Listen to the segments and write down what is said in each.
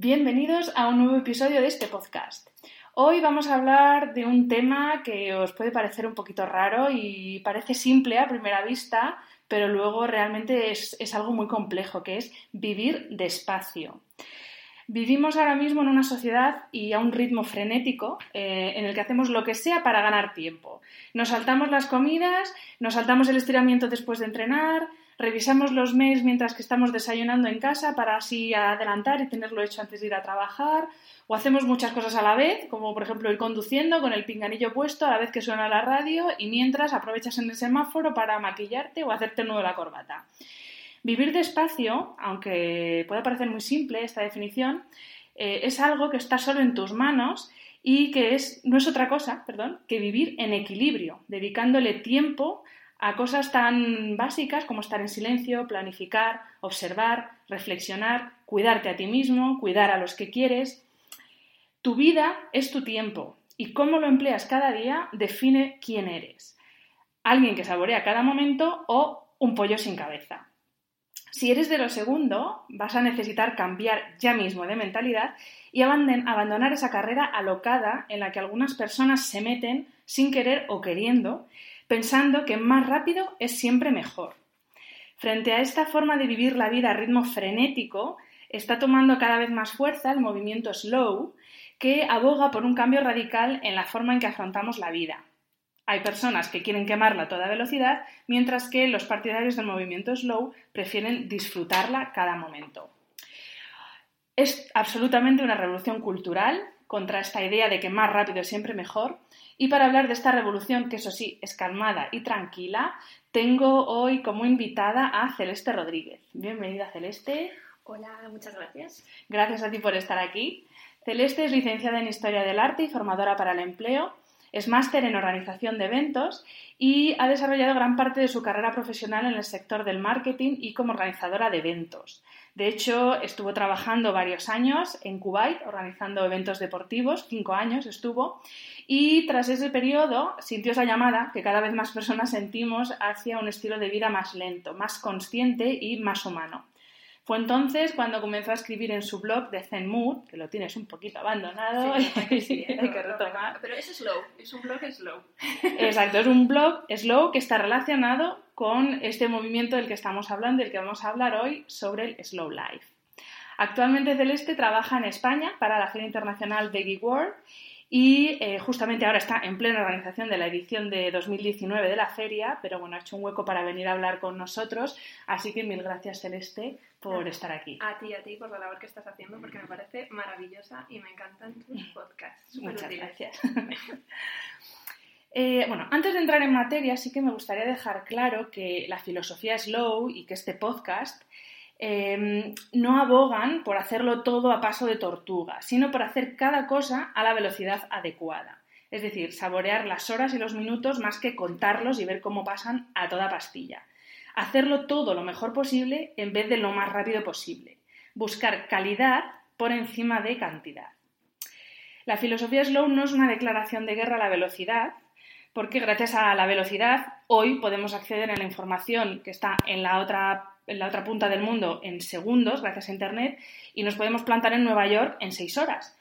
Bienvenidos a un nuevo episodio de este podcast. Hoy vamos a hablar de un tema que os puede parecer un poquito raro y parece simple a primera vista, pero luego realmente es, es algo muy complejo, que es vivir despacio. Vivimos ahora mismo en una sociedad y a un ritmo frenético eh, en el que hacemos lo que sea para ganar tiempo. Nos saltamos las comidas, nos saltamos el estiramiento después de entrenar, revisamos los mails mientras que estamos desayunando en casa para así adelantar y tenerlo hecho antes de ir a trabajar, o hacemos muchas cosas a la vez, como por ejemplo ir conduciendo con el pinganillo puesto a la vez que suena la radio y mientras aprovechas en el semáforo para maquillarte o hacerte nudo la corbata. Vivir despacio, aunque pueda parecer muy simple esta definición, eh, es algo que está solo en tus manos y que es, no es otra cosa, perdón, que vivir en equilibrio, dedicándole tiempo a cosas tan básicas como estar en silencio, planificar, observar, reflexionar, cuidarte a ti mismo, cuidar a los que quieres. Tu vida es tu tiempo y cómo lo empleas cada día define quién eres. Alguien que saborea cada momento o un pollo sin cabeza. Si eres de lo segundo, vas a necesitar cambiar ya mismo de mentalidad y abandonar esa carrera alocada en la que algunas personas se meten sin querer o queriendo, pensando que más rápido es siempre mejor. Frente a esta forma de vivir la vida a ritmo frenético, está tomando cada vez más fuerza el movimiento slow, que aboga por un cambio radical en la forma en que afrontamos la vida. Hay personas que quieren quemarla a toda velocidad, mientras que los partidarios del movimiento slow prefieren disfrutarla cada momento. Es absolutamente una revolución cultural contra esta idea de que más rápido es siempre mejor. Y para hablar de esta revolución, que eso sí, es calmada y tranquila, tengo hoy como invitada a Celeste Rodríguez. Bienvenida, Celeste. Hola, muchas gracias. Gracias a ti por estar aquí. Celeste es licenciada en Historia del Arte y formadora para el empleo. Es máster en organización de eventos y ha desarrollado gran parte de su carrera profesional en el sector del marketing y como organizadora de eventos. De hecho, estuvo trabajando varios años en Kuwait organizando eventos deportivos, cinco años estuvo, y tras ese periodo sintió esa llamada que cada vez más personas sentimos hacia un estilo de vida más lento, más consciente y más humano. Fue entonces cuando comenzó a escribir en su blog de Zen Mood, que lo tienes un poquito abandonado sí, hay que retomar. Pero es slow, es un blog slow. Exacto, es un blog slow que está relacionado con este movimiento del que estamos hablando, del que vamos a hablar hoy, sobre el slow life. Actualmente Celeste trabaja en España para la Feria Internacional Veggie World y eh, justamente ahora está en plena organización de la edición de 2019 de la feria, pero bueno, ha hecho un hueco para venir a hablar con nosotros, así que mil gracias Celeste por estar aquí. A ti, a ti por la labor que estás haciendo, porque me parece maravillosa y me encantan tus podcasts. Muchas gracias. Eh, bueno, antes de entrar en materia, sí que me gustaría dejar claro que la filosofía slow y que este podcast Em, no abogan por hacerlo todo a paso de tortuga, sino por hacer cada cosa a la velocidad adecuada. Es decir, saborear las horas y los minutos más que contarlos y ver cómo pasan a toda pastilla. Hacerlo todo lo mejor posible en vez de lo más rápido posible. Buscar calidad por encima de cantidad. La filosofía slow no es una declaración de guerra a la velocidad, porque gracias a la velocidad hoy podemos acceder a la información que está en la otra en la otra punta del mundo en segundos, gracias a Internet, y nos podemos plantar en Nueva York en seis horas.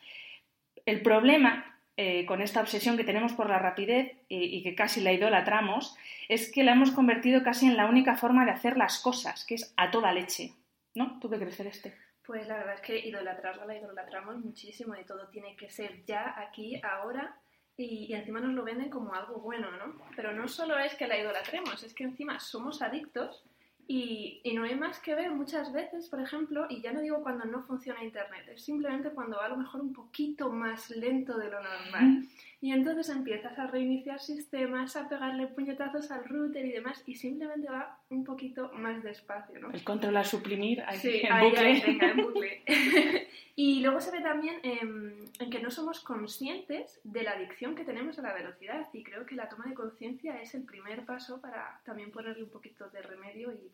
El problema eh, con esta obsesión que tenemos por la rapidez y, que casi la idolatramos es que la hemos convertido casi en la única forma de hacer las cosas, que es a toda leche. ¿No? ¿Tú qué crees, este? Pues la verdad es que idolatrarla la idolatramos muchísimo y todo tiene que ser ya, aquí, ahora. Y, y, encima nos lo venden como algo bueno, ¿no? Pero no solo es que la idolatremos, es que encima somos adictos Y, y, no hay más que ver muchas veces, por ejemplo, y ya no digo cuando no funciona Internet, es simplemente cuando va a lo mejor un poquito más lento de lo normal. Y entonces empiezas a reiniciar sistemas, a pegarle puñetazos al router y demás, y simplemente va un poquito más despacio, ¿no? El controlar, suprimir, ahí, Sí, en ahí, bucle. ahí, venga, en bucle. y luego se ve también em, en que no somos conscientes de la adicción que tenemos a la velocidad, y creo que la toma de conciencia es el primer paso para también ponerle un poquito de remedio y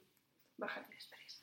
bajar el estrés.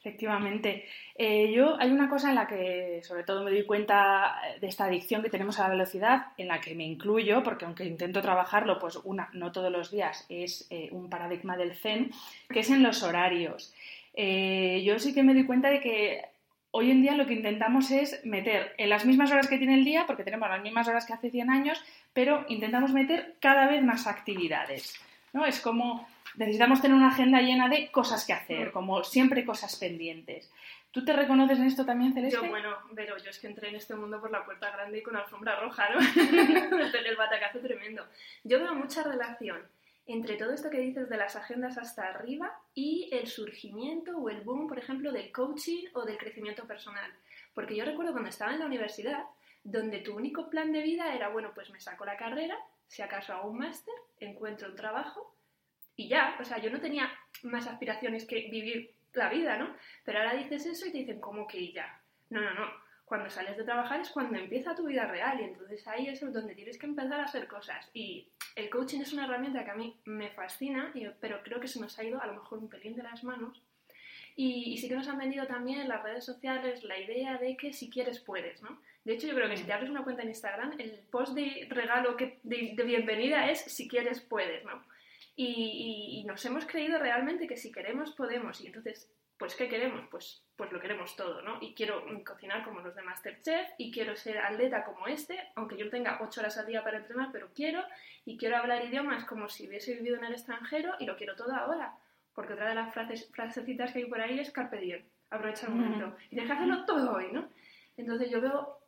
Efectivamente. Eh, yo hay una cosa en la que sobre todo me doy cuenta de esta adicción que tenemos a la velocidad, en la que me incluyo, porque aunque intento trabajarlo, pues una, no todos los días, es eh, un paradigma del Zen, que es en los horarios. Eh, yo sí que me doy cuenta de que hoy en día lo que intentamos es meter en las mismas horas que tiene el día, porque tenemos las mismas horas que hace 100 años, pero intentamos meter cada vez más actividades. ¿no? Es como necesitamos tener una agenda llena de cosas que hacer, como siempre cosas pendientes. ¿Tú te reconoces en esto también, Celeste? Yo, bueno, pero yo es que entré en este mundo por la puerta grande y con alfombra roja, ¿no? El batacazo tremendo. Yo veo mucha relación entre todo esto que dices de las agendas hasta arriba y el surgimiento o el boom, por ejemplo, del coaching o del crecimiento personal. Porque yo recuerdo cuando estaba en la universidad, donde tu único plan de vida era, bueno, pues me saco la carrera, si acaso hago un máster, encuentro un trabajo y ya, o sea, yo no tenía más aspiraciones que vivir la vida, ¿no? Pero ahora dices eso y te dicen, ¿cómo que ya? No, no, no. Cuando sales de trabajar es cuando empieza tu vida real y entonces ahí es donde tienes que empezar a hacer cosas. Y el coaching es una herramienta que a mí me fascina, pero creo que se nos ha ido a lo mejor un pelín de las manos. Y, y sí que nos han vendido también en las redes sociales la idea de que si quieres puedes, ¿no? De hecho, yo creo que si te abres una cuenta en Instagram, el post de regalo que, de, de bienvenida es si quieres puedes, ¿no? Y, y, y, nos hemos creído realmente que si queremos, podemos. Y entonces, pues, ¿qué queremos? Pues, pues lo queremos todo, ¿no? Y quiero cocinar como los de Masterchef, y quiero ser atleta como este, aunque yo tenga ocho horas al día para entrenar, pero quiero, y quiero hablar idiomas como si hubiese vivido en el extranjero, y lo quiero todo ahora. Porque otra de las frases, frasecitas que hay por ahí es carpe diem, aprovecha el momento. Y que hacerlo todo hoy, ¿no? Entonces yo veo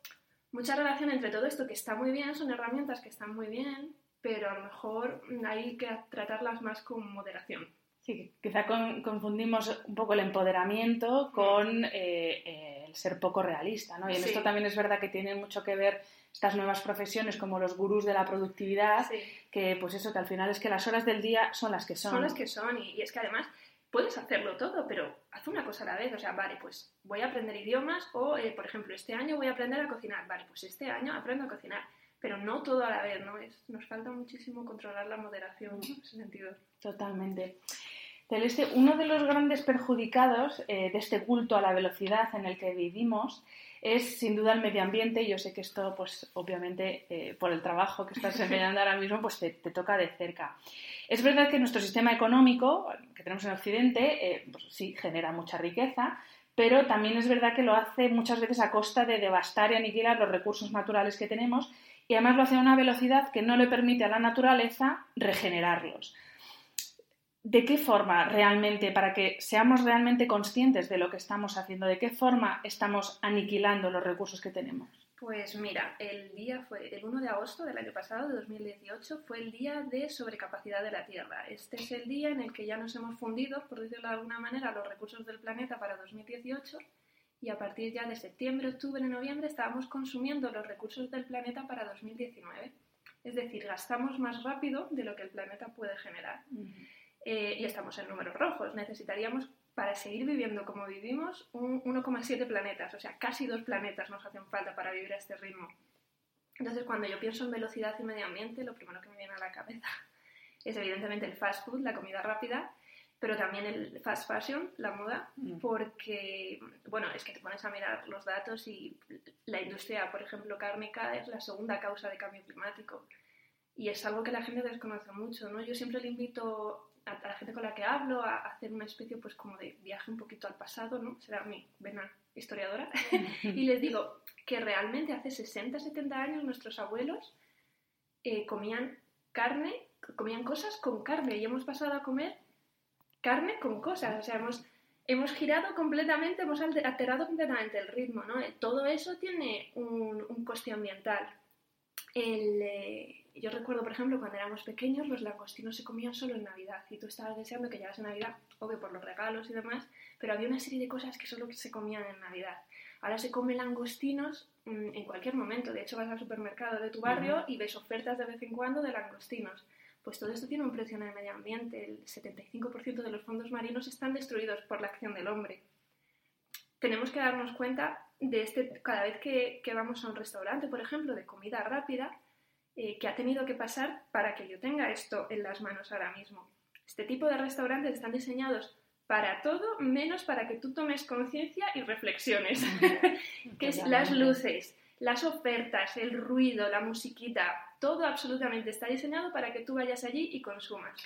mucha relación entre todo esto, que está muy bien, son herramientas que están muy bien, pero a lo mejor hay que tratarlas más con moderación. Sí, quizá con, confundimos un poco el empoderamiento con eh, eh, el ser poco realista, ¿no? Y en Sí. esto también es verdad que tienen mucho que ver estas nuevas profesiones como los gurús de la productividad, Sí. que pues eso, que al final es que las horas del día son las que son. Son las que son y, y es que además puedes hacerlo todo, pero haz una cosa a la vez. O sea, vale, pues voy a aprender idiomas o, eh, por ejemplo, este año voy a aprender a cocinar. Vale, pues este año aprendo a cocinar. Pero no todo a la vez, ¿no? Es, nos falta muchísimo controlar la moderación en ese sentido. Totalmente. Celeste, uno de los grandes perjudicados eh, de este culto a la velocidad en el que vivimos es sin duda el medio ambiente. Yo sé que esto, pues obviamente, eh, por el trabajo que estás desempeñando ahora mismo, pues te, te, toca de cerca. Es verdad que nuestro sistema económico que tenemos en Occidente, eh, pues sí, genera mucha riqueza, pero también es verdad que lo hace muchas veces a costa de devastar y aniquilar los recursos naturales que tenemos y además lo hace a una velocidad que no le permite a la naturaleza regenerarlos. ¿De qué forma realmente, para que seamos realmente conscientes de lo que estamos haciendo, de qué forma estamos aniquilando los recursos que tenemos? Pues mira, el día fue el 1 de agosto del año pasado, de 2018, fue el día de sobrecapacidad de la Tierra. Este es el día en el que ya nos hemos fundido, por decirlo de alguna manera, los recursos del planeta para 2018 y a partir ya de septiembre, octubre, noviembre estábamos consumiendo los recursos del planeta para 2019. Es decir, gastamos más rápido de lo que el planeta puede generar. Uh -huh. eh, y estamos en números rojos. Necesitaríamos, para seguir viviendo como vivimos, un 1,7 planetas, o sea, casi dos planetas nos hacen falta para vivir a este ritmo. Entonces, cuando yo pienso en velocidad y medio ambiente, lo primero que me viene a la cabeza es evidentemente el fast food, la comida rápida, pero también el fast fashion, la moda, mm. porque, bueno, es que te pones a mirar los datos y la industria, por ejemplo, cárnica es la segunda causa de cambio climático. Y es algo que la gente desconoce mucho, ¿no? Yo siempre le invito a, la gente con la que hablo a hacer una especie, pues, como de viaje un poquito al pasado, ¿no? Será mi vena historiadora. y les digo que realmente hace 60, 70 años nuestros abuelos eh, comían carne, comían cosas con carne y hemos pasado a comer carne con cosas, o sea, hemos, hemos girado completamente, hemos alterado completamente el ritmo, ¿no? Todo eso tiene un, un coste ambiental. El, eh, Yo recuerdo, por ejemplo, cuando éramos pequeños, los langostinos se comían solo en Navidad y tú estabas deseando que llegase Navidad, obvio por los regalos y demás, pero había una serie de cosas que solo se comían en Navidad. Ahora se come langostinos mm, en cualquier momento. De hecho, vas al supermercado de tu barrio y ves ofertas de vez en cuando de langostinos. Pues todo esto tiene un precio en el medio ambiente. El 75% de los fondos marinos están destruidos por la acción del hombre. Tenemos que darnos cuenta de este, cada vez que, vamos a un restaurante, por ejemplo, de comida rápida, eh, que ha tenido que pasar para que yo tenga esto en las manos ahora mismo. Este tipo de restaurantes están diseñados para todo menos para que tú tomes conciencia y reflexiones. que es las luces, las ofertas, el ruido, la musiquita, todo absolutamente está diseñado para que tú vayas allí y consumas.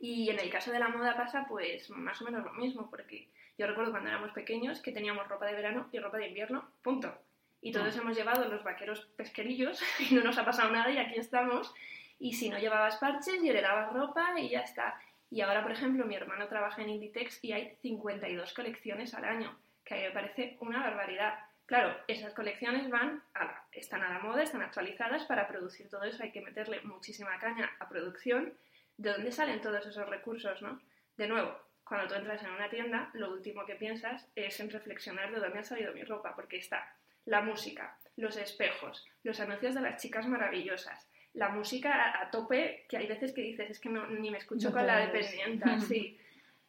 Y en el caso de la moda pasa pues más o menos lo mismo, porque yo recuerdo cuando éramos pequeños que teníamos ropa de verano y ropa de invierno, punto. Y todos ah. hemos llevado los vaqueros pesquerillos y no nos ha pasado nada y aquí estamos. Y si no llevabas parches y heredabas ropa y ya está. Y ahora, por ejemplo, mi hermano trabaja en Inditex y hay 52 colecciones al año, que a mí me parece una barbaridad. Claro, esas colecciones van a están a la moda, están actualizadas, para producir todo eso hay que meterle muchísima caña a producción. ¿De dónde salen todos esos recursos, no? De nuevo, cuando tú entras en una tienda, lo último que piensas es en reflexionar de dónde ha salido mi ropa, porque está la música, los espejos, los anuncios de las chicas maravillosas, la música a, tope, que hay veces que dices, es que no, ni me escucho con la dependienta, sí.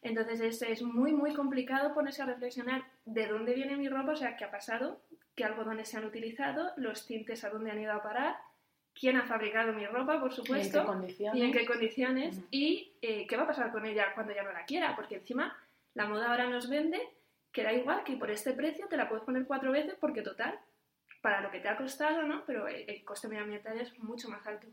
Entonces es, es, muy, muy complicado ponerse a reflexionar de dónde viene mi ropa, o sea, qué ha pasado, qué algodones se han utilizado, los tintes a dónde han ido a parar, quién ha fabricado mi ropa, por supuesto, y en qué condiciones, y, eh, qué va a pasar con ella cuando ya no la quiera, porque encima la moda ahora nos vende que da igual que por este precio te la puedes poner cuatro veces porque total, para lo que te ha costado, ¿no? Pero el, coste medioambiental es mucho más alto.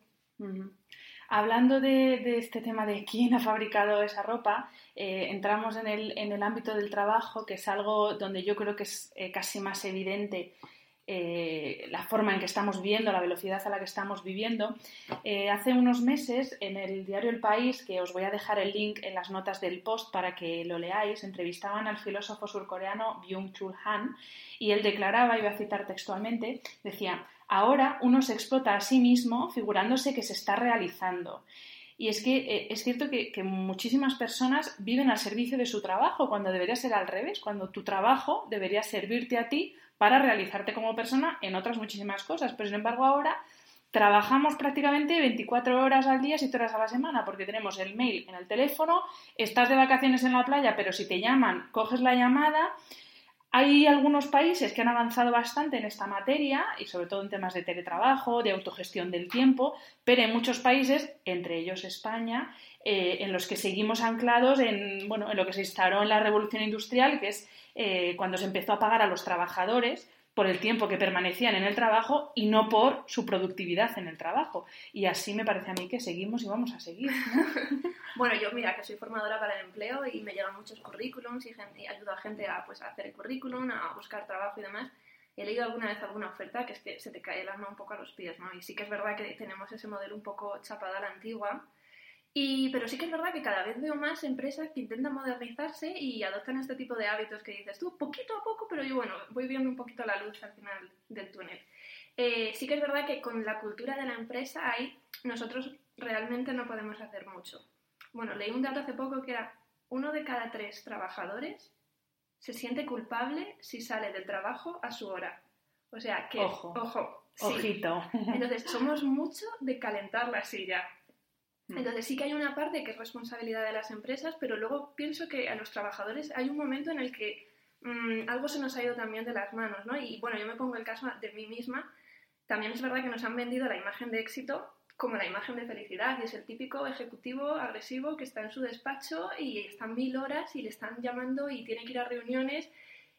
Hablando de, este tema de quién ha fabricado esa ropa, eh, entramos en el, en el, ámbito del trabajo, que es algo donde yo creo que es eh, casi más evidente eh, la forma en que estamos viviendo, la velocidad a la que estamos viviendo. Hace unos meses en el diario El País, que os voy a dejar el link en las notas del post para que lo leáis, entrevistaban al filósofo surcoreano Byung-Chul Han y él declaraba, voy a citar textualmente, decía, ahora uno se explota a sí mismo figurándose que se está realizando. Y es que eh, es cierto que, que, muchísimas personas viven al servicio de su trabajo, cuando debería ser al revés, cuando tu trabajo debería servirte a ti para realizarte como persona en otras muchísimas cosas. Pero sin embargo ahora trabajamos prácticamente 24 horas al día, 7 horas a la semana, porque tenemos el mail en el teléfono, estás de vacaciones en la playa, pero si te llaman, coges la llamada. Hay algunos países que han avanzado bastante en esta materia y sobre todo en temas de teletrabajo, de autogestión del tiempo, pero en muchos países, entre ellos España, eh, en los que seguimos anclados en, bueno, en lo que se instauró en la revolución industrial, que es eh, cuando se empezó a pagar a los trabajadores por el tiempo que permanecían en el trabajo y no por su productividad en el trabajo. Y así me parece a mí que seguimos y vamos a seguir. bueno, yo mira que soy formadora para el empleo y me llegan muchos currículums y, ayudo a gente a, pues, hacer el currículum, a buscar trabajo y demás. He leído alguna vez alguna oferta que es que se te cae el alma un poco a los pies, ¿no? Y sí que es verdad que tenemos ese modelo un poco chapado a la antigua, y, pero sí que es verdad que cada vez veo más empresas que intentan modernizarse y adoptan este tipo de hábitos que dices tú, poquito a poco, pero yo bueno, voy viendo un poquito la luz al final del túnel. Eh, sí que es verdad que con la cultura de la empresa ahí nosotros realmente no podemos hacer mucho. Bueno, leí un dato hace poco que era uno de cada tres trabajadores se siente culpable si sale del trabajo a su hora. O sea que, ojo, ojo ojito. Entonces, somos mucho de calentar la silla. Mm. Entonces sí que hay una parte que es responsabilidad de las empresas, pero luego pienso que a los trabajadores hay un momento en el que mm, algo se nos ha ido también de las manos, ¿no? Y bueno, yo me pongo el caso de mí misma. También es verdad que nos han vendido la imagen de éxito como la imagen de felicidad y es el típico ejecutivo agresivo que está en su despacho y están mil horas y le están llamando y tiene que ir a reuniones.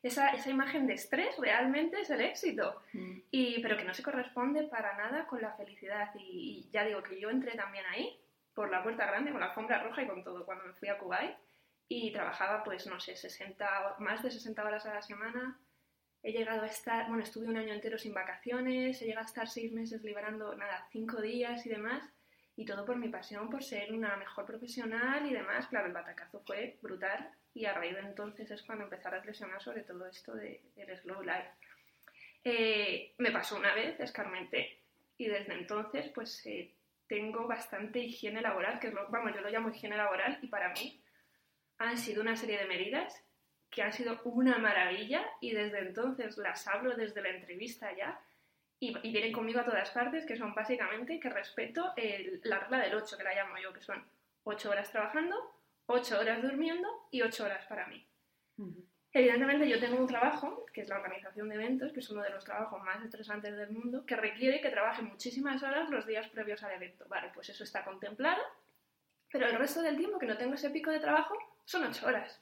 Esa, esa imagen de estrés realmente es el éxito, mm. y, pero que no se corresponde para nada con la felicidad. Y, y ya digo que yo entré también ahí, por la puerta grande, con la alfombra roja y con todo, cuando me fui a Kuwait y trabajaba, pues no sé, 60, más de 60 horas a la semana. He llegado a estar, bueno, estuve un año entero sin vacaciones, he llegado a estar seis meses liberando, nada, cinco días y demás, y todo por mi pasión, por ser una mejor profesional y demás. Claro, el batacazo fue brutal y a raíz de entonces es cuando empecé a reflexionar sobre todo esto de, del slow life. Eh, me pasó una vez, escarmenté, y desde entonces pues eh, tengo bastante higiene laboral, que es lo, vamos, yo lo llamo higiene laboral y para mí han sido una serie de medidas que han sido una maravilla y desde entonces las hablo desde la entrevista ya y, vienen conmigo a todas partes, que son básicamente que respeto la regla del 8, que la llamo yo, que son 8 horas trabajando, 8 horas durmiendo y 8 horas para mí. Evidentemente yo tengo un trabajo, que es la organización de eventos, que es uno de los trabajos más estresantes del mundo, que requiere que trabaje muchísimas horas los días previos al evento. Vale, pues eso está contemplado, pero el resto del tiempo que no tengo ese pico de trabajo son 8 horas.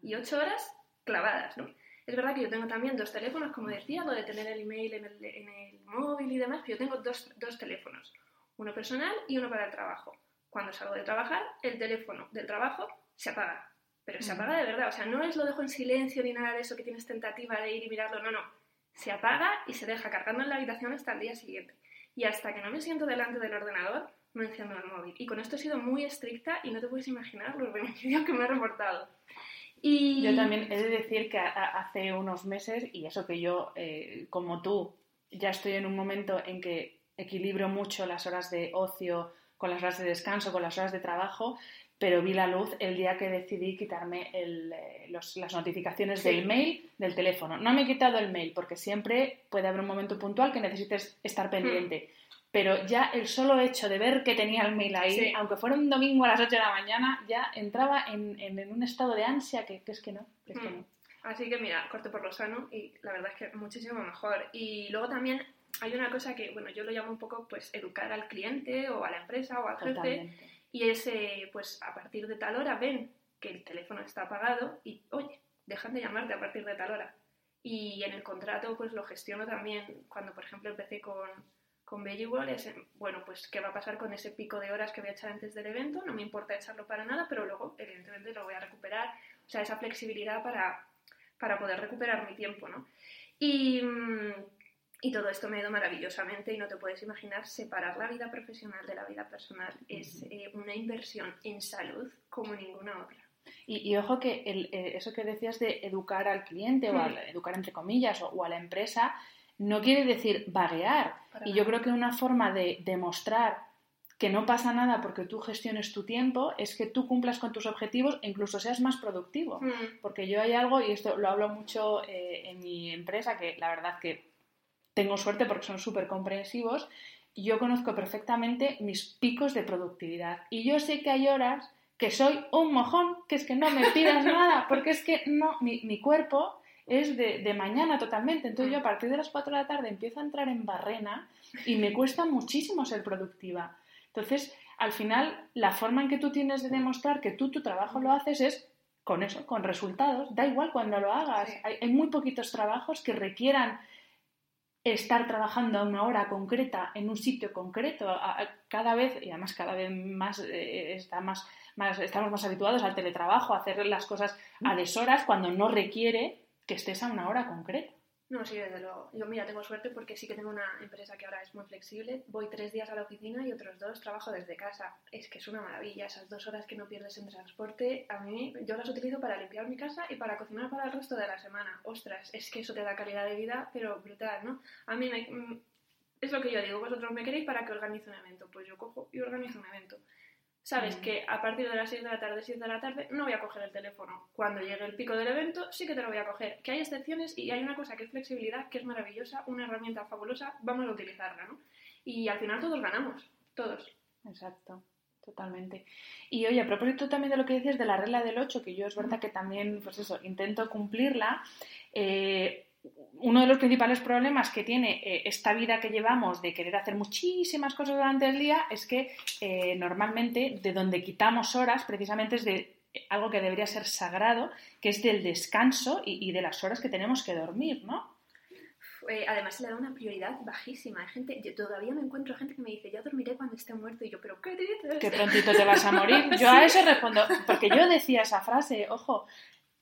Y 8 horas clavadas, ¿no? Es verdad que yo tengo también dos teléfonos, como decía, lo de tener el email en el, en el móvil y demás, pero yo tengo dos, dos teléfonos, uno personal y uno para el trabajo. Cuando salgo de trabajar, el teléfono del trabajo se apaga pero se apaga de verdad, o sea, no es lo dejo en silencio ni nada de eso que tienes tentativa de ir y mirarlo, no, no, se apaga y se deja cargando en la habitación hasta el día siguiente. Y hasta que no me siento delante del ordenador, no enciendo el móvil. Y con esto he sido muy estricta y no te puedes imaginar los beneficios que me he reportado. Y... Yo también he de decir que hace unos meses, y eso que yo, eh, como tú, ya estoy en un momento en que equilibro mucho las horas de ocio con las horas de descanso, con las horas de trabajo, pero vi la luz el día que decidí quitarme eh, las notificaciones del mail del teléfono. No me he quitado el mail porque siempre puede haber un momento puntual que necesites estar pendiente. Hmm. Pero ya el solo hecho de ver que tenía el mail ahí, aunque fuera un domingo a las 8 de la mañana, ya entraba en, un estado de ansia que, es que no. Que hmm. no. Así que mira, corte por lo sano y la verdad es que muchísimo mejor. Y luego también hay una cosa que, bueno, yo lo llamo un poco pues educar al cliente o a la empresa o al jefe y es, pues a partir de tal hora ven que el teléfono está apagado y, oye, dejan de llamarte a partir de tal hora. Y en el contrato, pues lo gestiono también cuando, por ejemplo, empecé con, con es, bueno, pues qué va a pasar con ese pico de horas que voy a echar antes del evento, no me importa echarlo para nada, pero luego, evidentemente, lo voy a recuperar. O sea, esa flexibilidad para, para poder recuperar mi tiempo, ¿no? Y, mm, y todo esto me ha ido maravillosamente y no te puedes imaginar, separar la vida profesional de la vida personal es eh, una inversión en salud como ninguna otra. Y, ojo que eh, eso que decías de educar al cliente o al, educar entre comillas o, a la empresa no quiere decir vaguear. y yo creo que una forma de demostrar que no pasa nada porque tú gestiones tu tiempo es que tú cumplas con tus objetivos e incluso seas más productivo. Mm. Porque yo hay algo, y esto lo hablo mucho eh, en mi empresa, que la verdad que tengo suerte porque son súper comprensivos, yo conozco perfectamente mis picos de productividad. Y yo sé que hay horas que soy un mojón, que es que no me pidas nada, porque es que no, mi, cuerpo es de, mañana totalmente. Entonces yo a partir de las 4 de la tarde empiezo a entrar en barrena y me cuesta muchísimo ser productiva. Entonces, al final, la forma en que tú tienes de demostrar que tú tu trabajo lo haces es con eso, con resultados. Da igual cuando lo hagas. hay muy poquitos trabajos que requieran estar trabajando a una hora concreta en un sitio concreto cada vez y además cada vez más, eh, está más, más, estamos más habituados al teletrabajo a hacer las cosas a mm. deshoras cuando no requiere que estés a una hora concreta no, sí, desde luego. Yo, mira, tengo suerte porque sí que tengo una empresa que ahora es muy flexible. Voy tres días a la oficina y otros dos trabajo desde casa. Es que es una maravilla. Esas dos horas que no pierdes en transporte, a mí, yo las utilizo para limpiar mi casa y para cocinar para el resto de la semana. Ostras, es que eso te da calidad de vida, pero brutal, ¿no? A mí me, mm, es lo que yo digo. Vosotros me queréis para que organice un evento. Pues yo cojo y organizo un evento sabes que a partir de las 6 de la tarde, 7 de la tarde, no voy a coger el teléfono. Cuando llegue el pico del evento, sí que te lo voy a coger. Que hay excepciones y hay una cosa que es flexibilidad, que es maravillosa, una herramienta fabulosa, vamos a utilizarla, ¿no? Y al final todos ganamos, todos. Exacto. Totalmente. Y oye, a propósito también de lo que dices de la regla del 8, que yo es verdad que también, pues eso, intento cumplirla, eh, uno de los principales problemas que tiene eh, esta vida que llevamos de querer hacer muchísimas cosas durante el día es que eh, normalmente de donde quitamos horas precisamente es de algo que debería ser sagrado, que es del descanso y, de las horas que tenemos que dormir, ¿no? Eh, además se le da una prioridad bajísima. Hay gente, yo todavía me encuentro gente que me dice, yo dormiré cuando esté muerto. Y yo, ¿pero qué dices? Que prontito te vas a morir. Yo a eso respondo, porque yo decía esa frase, ojo,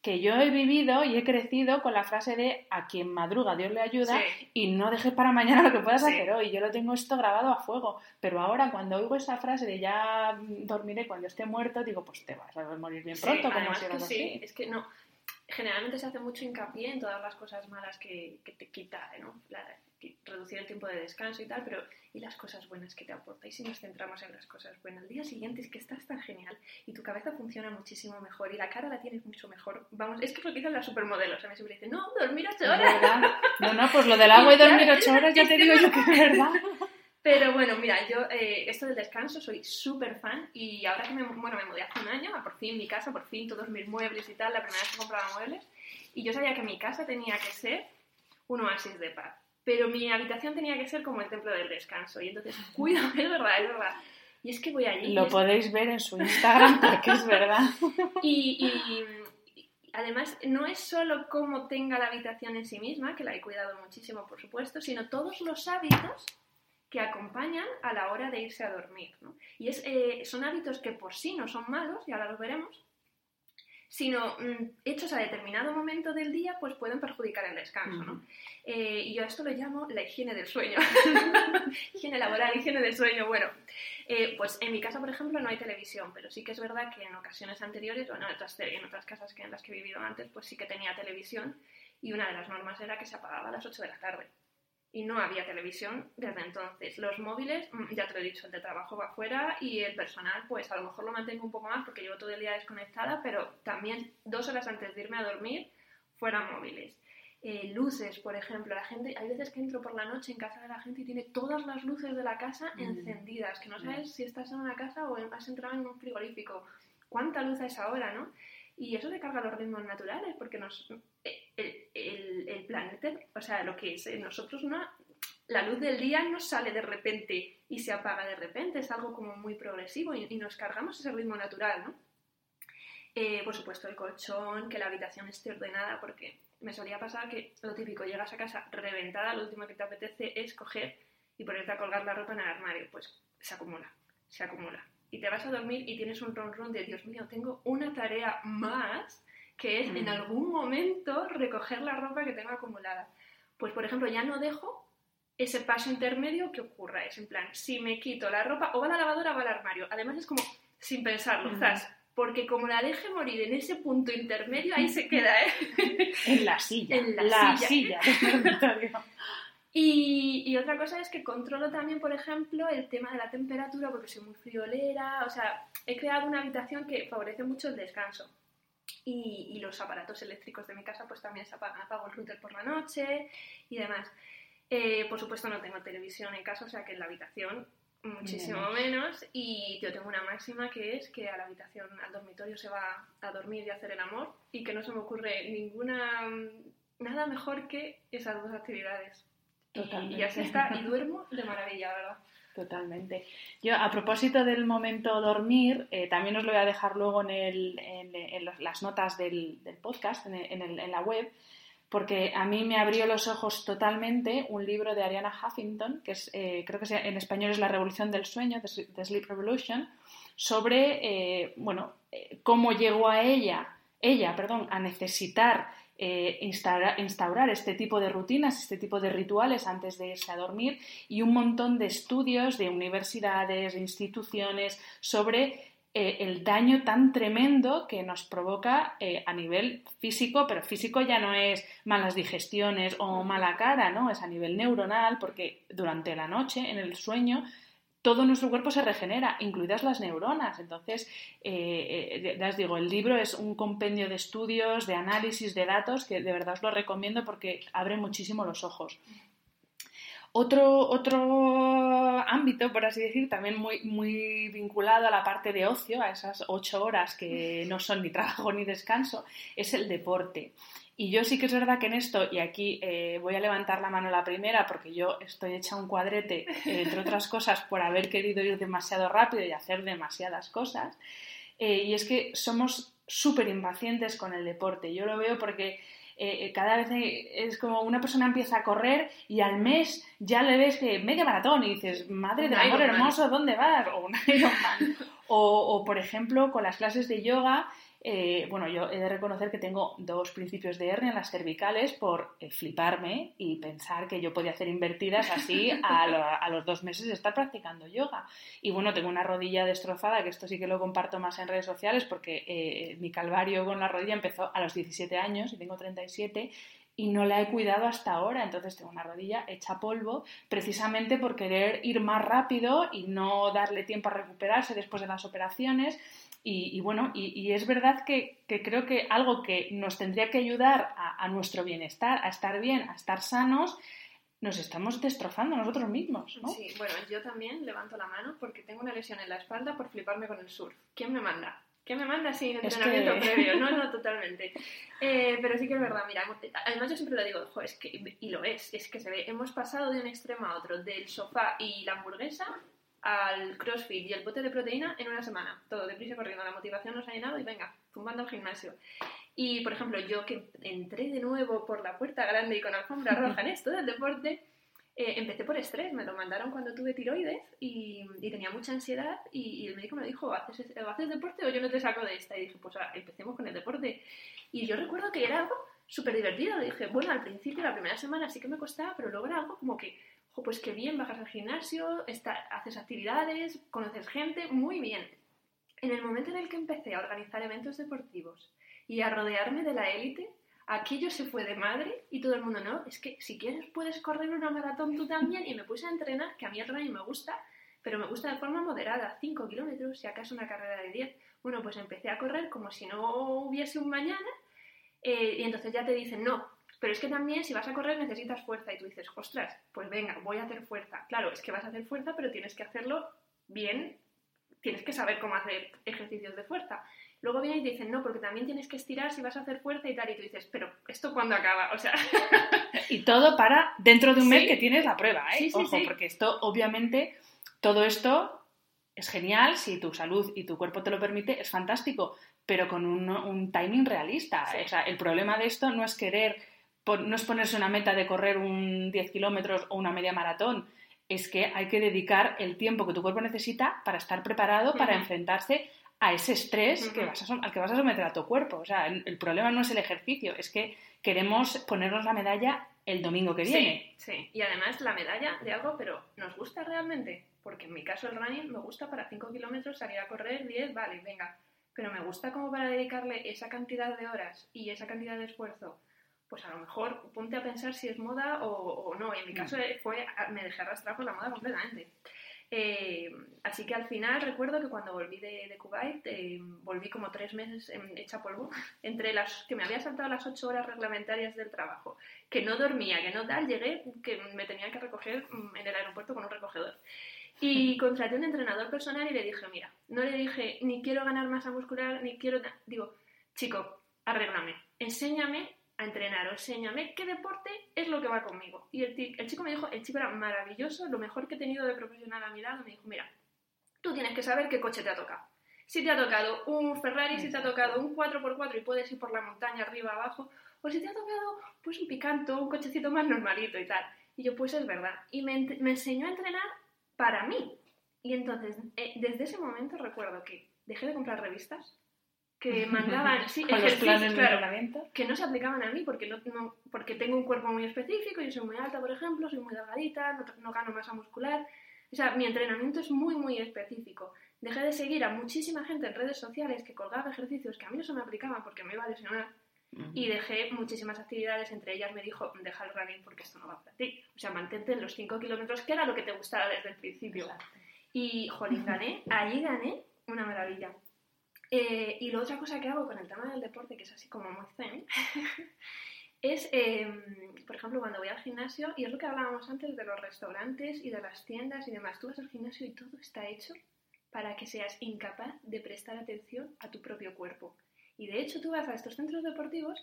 que yo he vivido y he crecido con la frase de a quien madruga Dios le ayuda y no dejes para mañana lo que puedas hacer hoy. Yo lo tengo esto grabado a fuego. Pero ahora cuando oigo esa frase de ya dormiré cuando esté muerto, digo, pues te vas a morir bien pronto. como si que sí, es que no. Generalmente se hace mucho hincapié en todas las cosas malas que, te quita, ¿no? Reducir el tiempo de descanso y tal, pero ¿y las cosas buenas que te aporta? Y si nos centramos en las cosas buenas, el día siguiente es que estás tan genial y tu cabeza funciona muchísimo mejor y la cara la tienes mucho mejor. Vamos, es que es lo que dicen las supermodelos, a mí siempre dicen, no, dormir ocho horas. No, no, pues lo del agua y dormir ocho horas ya te digo yo que es verdad. Pero bueno, mira, yo eh, esto del descanso soy súper fan y ahora que me, bueno, me mudé hace un año, por fin mi casa, por fin todos mis muebles y tal, la primera vez que compraba muebles, y yo sabía que mi casa tenía que ser un oasis de paz, pero mi habitación tenía que ser como el templo del descanso, y entonces, cuidado, es verdad, es verdad. Y es que voy allí. Lo podéis ver en su Instagram porque es verdad. y, y además no es solo cómo tenga la habitación en sí misma, que la he cuidado muchísimo, por supuesto, sino todos los hábitos que acompañan a la hora de irse a dormir. ¿no? Y es, eh, son hábitos que por sí no son malos, y ahora los veremos, sino mm, hechos a determinado momento del día, pues pueden perjudicar el descanso. ¿no? Eh, y yo a esto lo llamo la higiene del sueño. higiene laboral, higiene del sueño. Bueno, eh, pues en mi casa, por ejemplo, no hay televisión, pero sí que es verdad que en ocasiones anteriores, o en otras, en otras casas que en las que he vivido antes, pues sí que tenía televisión y una de las normas era que se apagaba a las 8 de la tarde y no había televisión desde entonces. Los móviles, mm, ya te lo he dicho, el de trabajo va afuera y el personal, pues a lo mejor lo mantengo un poco más porque llevo todo el día desconectada, pero también dos horas antes de irme a dormir, fueran móviles. Eh, luces, por ejemplo, la gente, hay veces que entro por la noche en casa de la gente y tiene todas las luces de la casa mm. encendidas, que no sabes si estás en una casa o has entrado en un frigorífico. ¿Cuánta luz es ahora, no? Y eso te carga los ritmos naturales, porque nos, el, el, planeta, o sea, lo que es, nosotros no, la luz del día no sale de repente y se apaga de repente, es algo como muy progresivo y, nos cargamos ese ritmo natural, ¿no? Eh, por supuesto, el colchón, que la habitación esté ordenada, porque me solía pasar que lo típico, llegas a casa reventada, lo último que te apetece es coger y ponerte a colgar la ropa en el armario, pues se acumula, se acumula y te vas a dormir y tienes un ron ron de Dios mío, tengo una tarea más que es en mm. algún momento recoger la ropa que tengo acumulada. Pues por ejemplo, ya no dejo ese paso intermedio que ocurra. Es en plan, si me quito la ropa o va a la lavadora o va al armario. Además es como sin pensarlo, mm. Porque como la deje morir en ese punto intermedio, ahí se queda, ¿eh? En la silla. En la, silla. Y, otra cosa es que controlo también, por ejemplo, el tema de la temperatura porque soy muy friolera. O sea, he creado una habitación que favorece mucho el descanso. Y, los aparatos eléctricos de mi casa pues también se apagan. Apago el router por la noche y demás. Eh, por supuesto no tengo televisión en casa, o sea que en la habitación muchísimo menos. Y yo tengo una máxima que es que a la habitación, al dormitorio se va a dormir y a hacer el amor y que no se me ocurre ninguna nada mejor que esas dos actividades. Totalmente. Y así está, y duermo de maravilla, ¿verdad? Totalmente. Yo, a propósito del momento dormir, eh, también os lo voy a dejar luego en, el, en, las notas del, podcast, en, la web, porque a mí me abrió los ojos totalmente un libro de Ariana Huffington, que es, eh, creo que en español es La Revolución del Sueño, The Sleep Revolution, sobre, eh, bueno, cómo llegó a ella, ella, perdón, a necesitar eh, instaurar, este tipo de rutinas, este tipo de rituales antes de irse a dormir y un montón de estudios de universidades, de instituciones sobre eh, el daño tan tremendo que nos provoca eh, a nivel físico, pero físico ya no es malas digestiones o mala cara, ¿no? Es a nivel neuronal porque durante la noche, en el sueño, todo nuestro cuerpo se regenera, incluidas las neuronas. Entonces, eh, eh, digo, el libro es un compendio de estudios, de análisis, de datos, que de verdad os lo recomiendo porque abre muchísimo los ojos. Otro, otro ámbito, por así decir, también muy, muy vinculado a la parte de ocio, a esas ocho horas que no son ni trabajo ni descanso, es el deporte. Y yo sí que es verdad que en esto, y aquí eh, voy a levantar la mano la primera porque yo estoy hecha un cuadrete, eh, entre otras cosas, por haber querido ir demasiado rápido y hacer demasiadas cosas, eh, y es que somos súper impacientes con el deporte. Yo lo veo porque cada vez es como una persona empieza a correr y al mes ya le ves que media maratón y dices, madre de amor hermoso, ¿dónde vas? O un Ironman. o, o, por ejemplo, con las clases de yoga eh, bueno, yo he de reconocer que tengo dos principios de hernia en las cervicales por eh, fliparme y pensar que yo podía hacer invertidas así a, los dos meses de estar practicando yoga. Y bueno, tengo una rodilla destrozada, que esto sí que lo comparto más en redes sociales porque eh, mi calvario con la rodilla empezó a los 17 años y tengo 37 y no la he cuidado hasta ahora, entonces tengo una rodilla hecha polvo precisamente por querer ir más rápido y no darle tiempo a recuperarse después de las operaciones y, bueno, y, es verdad que, creo que algo que nos tendría que ayudar a, nuestro bienestar, a estar bien, a estar sanos, nos estamos destrozando nosotros mismos. ¿no? Sí, bueno, yo también levanto la mano porque tengo una lesión en la espalda por fliparme con el surf. ¿Quién me manda? ¿Quién me manda sin entrenamiento previo? No, no, totalmente. Eh, pero sí que es verdad, mira, además yo siempre lo digo, es que, y lo es, es que se ve, hemos pasado de un extremo a otro, del sofá y la hamburguesa al crossfit y el bote de proteína en una semana. Todo deprisa corriendo, la motivación nos ha llenado y venga, zumbando al gimnasio. Y, por ejemplo, yo que entré de nuevo por la puerta grande y con alfombra roja en esto del deporte, eh, empecé por estrés. Me lo mandaron cuando tuve tiroides y, tenía mucha ansiedad y, el médico me dijo, ¿haces, ¿haces deporte o yo no te saco de esta? Y dije, pues empecemos con el deporte. Y yo recuerdo que era algo súper divertido. Dije, bueno, al principio, la primera semana sí que me costaba, pero luego era algo como que pues qué bien, bajas al gimnasio, haces actividades, conoces gente, muy bien. En el momento en el que empecé a organizar eventos deportivos y a rodearme de la élite, aquello se fue de madre y todo el mundo, no, es que si quieres puedes correr una maratón tú también y me puse a entrenar, que a mí el running me gusta, pero me gusta de forma moderada, 5 kilómetros, si acaso una carrera de 10. Bueno, pues empecé a correr como si no hubiese un mañana eh, y entonces ya te dicen, no, pero es que también si vas a correr necesitas fuerza y tú dices, ostras, pues venga, voy a hacer fuerza. Claro, es que vas a hacer fuerza, pero tienes que hacerlo bien, tienes que saber cómo hacer ejercicios de fuerza. Luego vienen y te dicen, no, porque también tienes que estirar si vas a hacer fuerza y tal. Y tú dices, pero ¿esto cuándo acaba? O sea. y todo para dentro de un mes que tienes la prueba, ¿eh? Ojo, porque esto, obviamente, todo esto es genial, si tu salud y tu cuerpo te lo permite, es fantástico, pero con un, un timing realista. O sea, el problema de esto no es querer no es ponerse una meta de correr un 10 kilómetros o una media maratón, es que hay que dedicar el tiempo que tu cuerpo necesita para estar preparado para enfrentarse a ese estrés que vas al que vas a someter a tu cuerpo. O sea, el, problema no es el ejercicio, es que queremos ponernos la medalla el domingo que viene. Sí, sí, y además la medalla de algo, pero ¿nos gusta realmente? Porque en mi caso el running me gusta para 5 kilómetros salir a correr 10, vale, venga. Pero me gusta como para dedicarle esa cantidad de horas y esa cantidad de esfuerzo pues a lo mejor ponte a pensar si es moda o, no. Y en mi caso mm. fue, me dejé arrastrar por la moda completamente. Eh, así que al final recuerdo que cuando volví de, de Kuwait, eh, volví como tres meses hecha polvo, entre las que me había saltado las ocho horas reglamentarias del trabajo, que no dormía, que no tal, llegué, que me tenía que recoger mm, en el aeropuerto con un recogedor. Y contraté un entrenador personal y le dije, mira, no le dije ni quiero ganar masa muscular, ni quiero... Digo, chico, arréglame, enséñame a entrenar o enséñame qué deporte es lo que va conmigo. Y el, el, chico me dijo, el chico era maravilloso, lo mejor que he tenido de profesional a mi lado, me dijo, mira, tú tienes que saber qué coche te ha tocado. Si te ha tocado un Ferrari, si te ha tocado un 4x4 y puedes ir por la montaña arriba abajo, o si te ha tocado pues un picanto, un cochecito más normalito y tal. Y yo, pues es verdad. Y me, me enseñó a entrenar para mí. Y entonces, eh, desde ese momento recuerdo que dejé de comprar revistas, que mandaban sí, ejercicios que no se aplicaban a mí porque, no, porque tengo un cuerpo muy específico, yo soy muy alta, por ejemplo, soy muy delgadita, no, no, gano masa muscular. O sea, mi entrenamiento es muy, muy específico. Dejé de seguir a muchísima gente en redes sociales que colgaba ejercicios que a mí no se me aplicaban porque me iba a lesionar. Y dejé muchísimas actividades, entre ellas me dijo, deja el running porque esto no va para ti. O sea, mantente en los 5 kilómetros, que era lo que te gustaba desde el principio. Y, jolín, gané, allí gané una maravilla. Eh, y la otra cosa que hago con el tema del deporte, que es así como muy zen, es, em, por ejemplo, cuando voy al gimnasio, y es lo que hablábamos antes de los restaurantes y de las tiendas y demás, tú vas al gimnasio y todo está hecho para que seas incapaz de prestar atención a tu propio cuerpo. Y de hecho tú vas a estos centros deportivos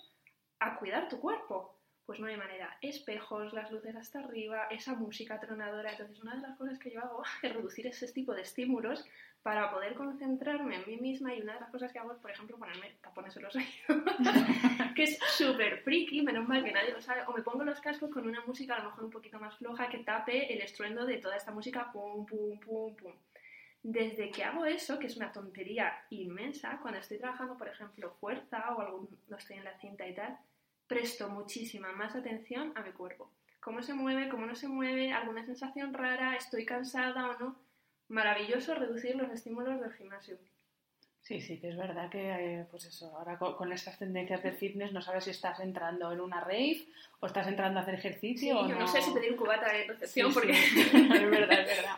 a cuidar tu cuerpo. Pues no hay manera. Espejos, las luces hasta arriba, esa música tronadora. Entonces, una de las cosas que yo hago es reducir ese tipo de estímulos para poder concentrarme en mí misma y una de las cosas que hago es, por ejemplo, ponerme tapones en los oídos, que es súper friki, menos mal que nadie lo sabe, o me pongo los cascos con una música a lo mejor un poquito más floja que tape el estruendo de toda esta música, pum, pum, pum, pum. desde que hago eso, que es una tontería inmensa, cuando estoy trabajando, por ejemplo, fuerza o algún, no estoy en la cinta y tal, presto muchísima más atención a mi cuerpo. Cómo se mueve, cómo no se mueve, alguna sensación rara, estoy cansada o no. Maravilloso reducir los estímulos del gimnasio. Sí, sí, que es verdad que, eh, pues eso, ahora con, estas tendencias de fitness no sabes si estás entrando en una rave o estás entrando a hacer ejercicio o yo no. sé si pedir un cubata de recepción porque... es verdad, es verdad.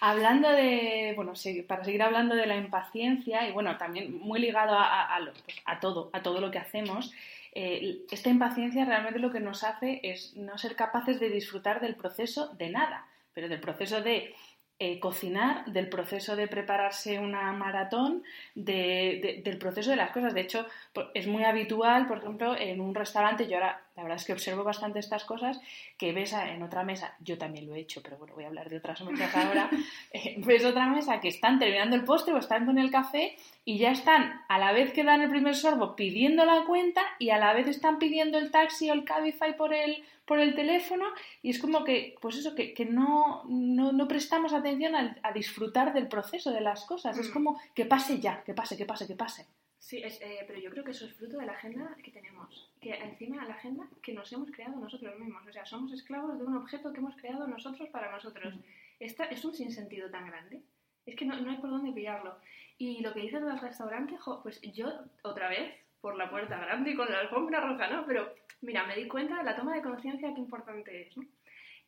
Hablando de, bueno, para seguir hablando de la impaciencia y bueno, también muy ligado a, pues, a, todo, a todo lo que hacemos, eh, esta impaciencia realmente lo que nos hace es no ser capaces de disfrutar del proceso de nada, pero del proceso de eh, cocinar, del proceso de prepararse una maratón, del proceso de las cosas. De hecho, es muy habitual, por ejemplo, en un restaurante, yo ahora la verdad es que observo bastante estas cosas, que ves en otra mesa, yo también lo he hecho, pero bueno, voy a hablar de otras mesas ahora, eh, ves otra mesa que están terminando el postre o están con el café y ya están, a la vez que dan el primer sorbo, pidiendo la cuenta y a la vez están pidiendo el taxi o el Cabify por el por el teléfono y es como que, pues eso, que, no, no, prestamos atención a, disfrutar del proceso de las cosas. Es mm. como que pase ya, que pase, que pase, que pase. Sí, eh, pero yo creo que eso es fruto de la agenda que tenemos. Que encima la agenda que nos hemos creado nosotros mismos. O sea, somos esclavos de un objeto que hemos creado nosotros para nosotros. Mm. Esta es un sinsentido tan grande. Es que no, no hay por dónde pillarlo. Y lo que dices del restaurante, pues yo otra vez por la puerta grande y con la alfombra roja, ¿no? Pero mira, me di cuenta de la toma de conciencia qué importante es, ¿no?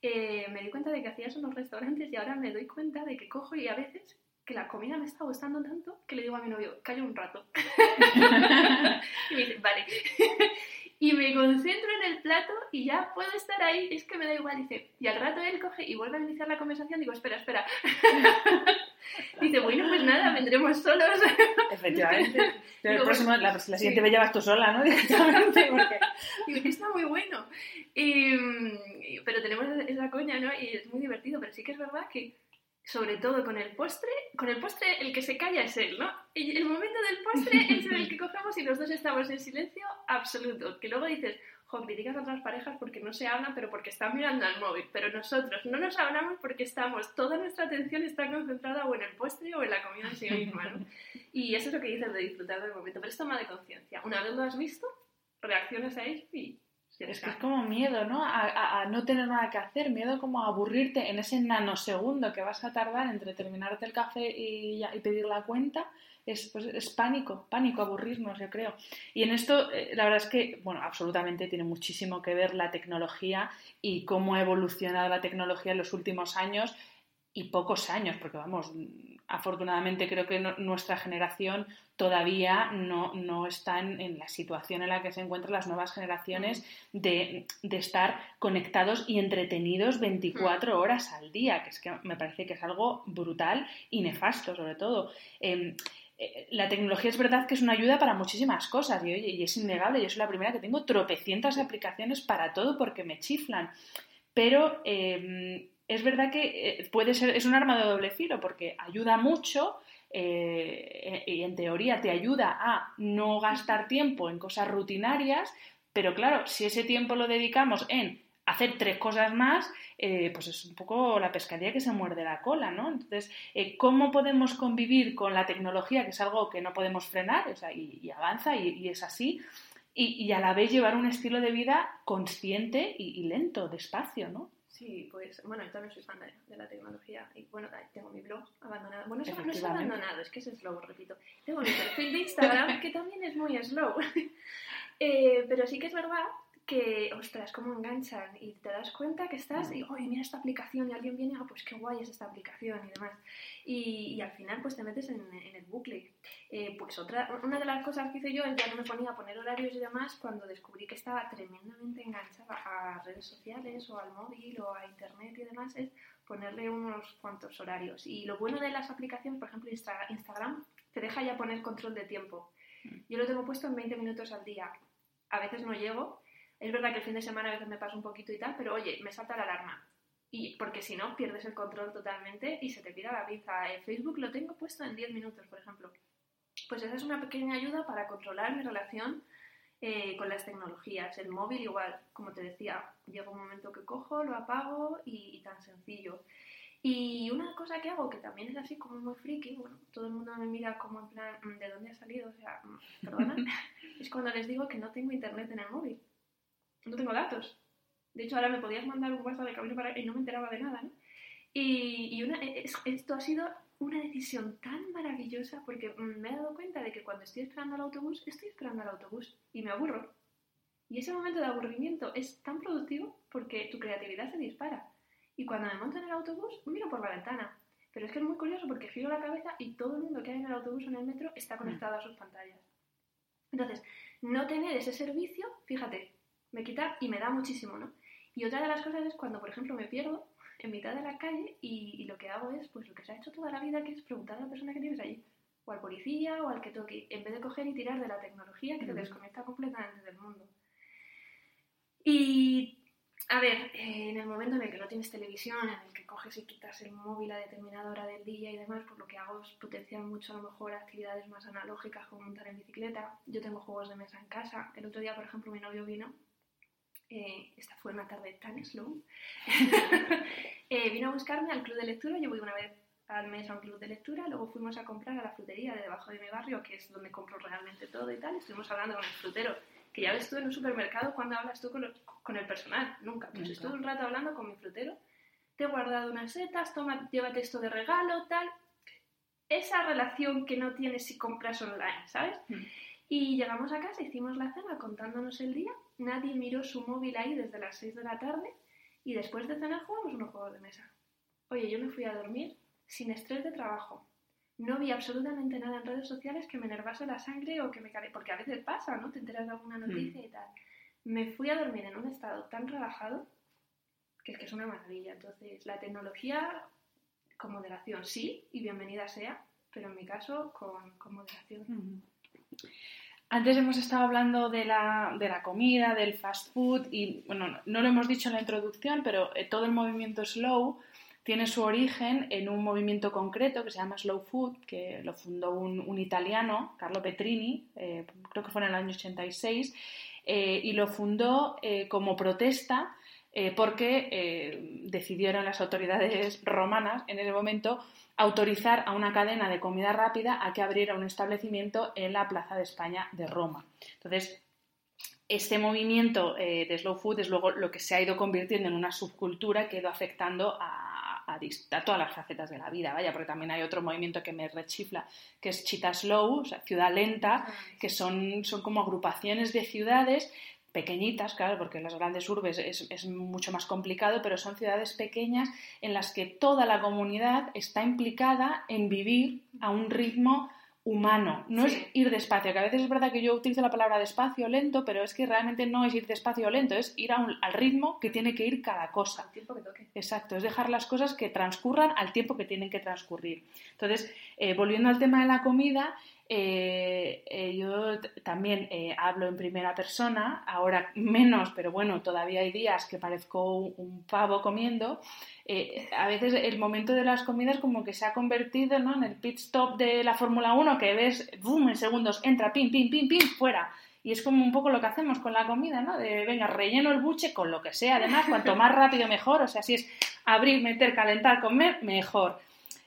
Eh, me di cuenta de que hacía eso en los restaurantes y ahora me doy cuenta de que cojo y a veces que la comida me está gustando tanto que le digo a mi novio, calla un rato. y me dice, vale. y me concentro en el plato y ya puedo estar ahí, es que me da igual, dice, y al rato él coge y vuelve a iniciar la conversación, digo, espera, espera. dice, bueno, pues nada, vendremos solos. Efectivamente. Pero el próximo, la, siguiente me llevas tú sola, ¿no? Directamente, porque... Digo, está muy bueno. Y, pero tenemos esa coña, ¿no? Y es muy divertido, pero sí que es verdad que sobre todo con el postre, con el postre el que se calla es él, ¿no? Y el momento del postre es el que cogemos y los dos estamos en silencio absoluto. Que luego dices, jo, criticas a otras parejas porque no se hablan, pero porque están mirando al móvil. Pero nosotros no nos hablamos porque estamos, toda nuestra atención está concentrada o en el postre o en la comida en sí misma, ¿no? Y eso es lo que dices de disfrutar del momento. Pero es toma de conciencia. Una vez lo has visto, reacciones a ello y es que es como miedo, ¿no? A, no tener nada que hacer, miedo como a aburrirte en ese nanosegundo que vas a tardar entre terminarte el café y, pedir la cuenta. Es, pues, es pánico, pánico, aburrirnos, yo creo. Y en esto, eh, la verdad es que, bueno, absolutamente tiene muchísimo que ver la tecnología y cómo ha evolucionado la tecnología en los últimos años y pocos años, porque vamos, afortunadamente creo que nuestra generación todavía no, no está en, la situación en la que se encuentran las nuevas generaciones de, estar conectados y entretenidos 24 horas al día, que es que me parece que es algo brutal y nefasto sobre todo. Em, eh, la tecnología es verdad que es una ayuda para muchísimas cosas y, y es innegable, yo soy la primera que tengo tropecientas aplicaciones para todo porque me chiflan, pero em, es verdad que eh, puede ser, es un arma de doble filo porque ayuda mucho eh, y en teoría te ayuda a no gastar tiempo en cosas rutinarias, pero claro, si ese tiempo lo dedicamos en hacer tres cosas más, eh, pues es un poco la pescadilla que se muerde la cola, ¿no? Entonces, ¿cómo podemos convivir con la tecnología, que es algo que no podemos frenar, o sea, y, avanza y, es así, y, a la vez llevar un estilo de vida consciente y lento, despacio, ¿no? Sí, pues bueno, yo también soy fan de, la tecnología y bueno, tengo mi blog abandonado. Bueno, eso no es abandonado, es que es slow, repito. Tengo mi perfil de Instagram que también es muy slow. eh, pero sí que es verdad que, ostras, cómo enganchan y te das cuenta que estás y, oye, mira esta aplicación y alguien viene, ah, pues qué guay es esta aplicación y demás. Y, al final pues te metes en, el bucle. Eh, pues otra, una de las cosas que hice yo es ya no me ponía a poner horarios y demás cuando descubrí que estaba tremendamente enganchada a redes sociales o al móvil o a internet y demás, es ponerle unos cuantos horarios. Y lo bueno de las aplicaciones, por ejemplo Instagram, te deja ya poner control de tiempo. Mm. Yo lo tengo puesto en 20 minutos al día. A veces no llego, es verdad que el fin de semana a veces me pasa un poquito y tal, pero oye, me salta la alarma. Y porque si no, pierdes el control totalmente y se te pira la pinza. En Facebook lo tengo puesto en 10 minutos, por ejemplo. Pues esa es una pequeña ayuda para controlar mi relación eh, con las tecnologías. El móvil igual, como te decía, llega un momento que cojo, lo apago y, tan sencillo. Y una cosa que hago, que también es así como muy friki, bueno, todo el mundo me mira como en plan, mm, ¿de dónde ha salido? O sea, mm, perdona, es cuando les digo que no tengo internet en el móvil. No tengo datos. De hecho, ahora me podías mandar un WhatsApp de camino para y no me enteraba de nada, ¿no? Y, e, esto ha sido una decisión tan maravillosa porque me he dado cuenta de que cuando estoy esperando al autobús, estoy esperando al autobús y me aburro. Y ese momento de aburrimiento es tan productivo porque tu creatividad se dispara. Y cuando me monto en el autobús, miro por la ventana. Pero es que es muy curioso porque giro la cabeza y todo el mundo que hay en el autobús o en el metro está conectado a sus pantallas. Entonces, no tener ese servicio, fíjate, me quita y me da muchísimo, ¿no? Y otra de las cosas es cuando, por ejemplo, me pierdo en mitad de la calle y, lo que hago es, pues lo que se ha hecho toda la vida, que es preguntar a la persona que tienes allí, o al policía o al que toque, en vez de coger y tirar de la tecnología que te desconecta completamente del mundo. Y, a ver, en el momento en el que no tienes televisión, en el que coges y quitas el móvil a determinada hora del día y demás, pues lo que hago es potenciar mucho a lo mejor actividades más analógicas como montar en bicicleta. Yo tengo juegos de mesa en casa. El otro día, por ejemplo, mi novio vino eh, esta fue una tarde tan slow, eh, vino a buscarme al club de lectura, yo voy una vez al mes a un club de lectura, luego fuimos a comprar a la frutería de debajo de mi barrio, que es donde compro realmente todo y tal, estuvimos hablando con el frutero, que ya ves tú en un supermercado cuando hablas tú con, el personal, nunca, pues estuve un rato hablando con mi frutero, te he guardado unas setas, toma, llévate esto de regalo, tal, esa relación que no tienes si compras online, ¿sabes? Mm. Y llegamos a casa, hicimos la cena contándonos el día Nadie miró su móvil ahí desde las 6 de la tarde y después de cenar jugamos unos juegos de mesa. Oye, yo me fui a dormir sin estrés de trabajo. No vi absolutamente nada en redes sociales que me enervase la sangre o que me care... porque a veces pasa, ¿no? Te enteras de alguna noticia hmm. y tal. Me fui a dormir en un estado tan relajado que es que es una maravilla. Entonces, la tecnología con moderación, sí, y bienvenida sea, pero en mi caso con, moderación. Hmm. Antes hemos estado hablando de la, de la, comida, del fast food y, bueno, no lo hemos dicho en la introducción, pero eh, todo el movimiento slow tiene su origen en un movimiento concreto que se llama Slow Food, que lo fundó un, italiano, Carlo Petrini, eh, creo que fue en el año 86, eh, y lo fundó como protesta porque decidieron las autoridades romanas en ese momento autorizar a una cadena de comida rápida a que abriera un establecimiento en la Plaza de España de Roma. Entonces, este movimiento eh, de slow food es luego lo que se ha ido convirtiendo en una subcultura que ha ido afectando a, a, todas las facetas de la vida, vaya, porque también hay otro movimiento que me rechifla, que es Chita Slow, o sea, ciudad lenta, ah, que son, son como agrupaciones de ciudades pequeñitas, claro, porque en las grandes urbes es, mucho más complicado, pero son ciudades pequeñas en las que toda la comunidad está implicada en vivir a un ritmo humano, no es ir despacio, que a veces es verdad que yo utilizo la palabra despacio lento, pero es que realmente no es ir despacio o lento, es ir al ritmo que tiene que ir cada cosa. Al tiempo que toque. Exacto, es dejar las cosas que transcurran al tiempo que tienen que transcurrir. Entonces, eh, volviendo al tema de la comida, eh, eh, yo también eh, hablo en primera persona, ahora menos, pero bueno, todavía hay días que parezco un, pavo comiendo. a veces el momento de las comidas como que se ha convertido ¿no? en el pit stop de la Fórmula 1 que ves, boom, en segundos, entra, pim, pim, pim, pim, fuera. Y es como un poco lo que hacemos con la comida, ¿no? De, venga, relleno el buche con lo que sea. Además, cuanto más rápido mejor. O sea, si es abrir, meter, calentar, comer, mejor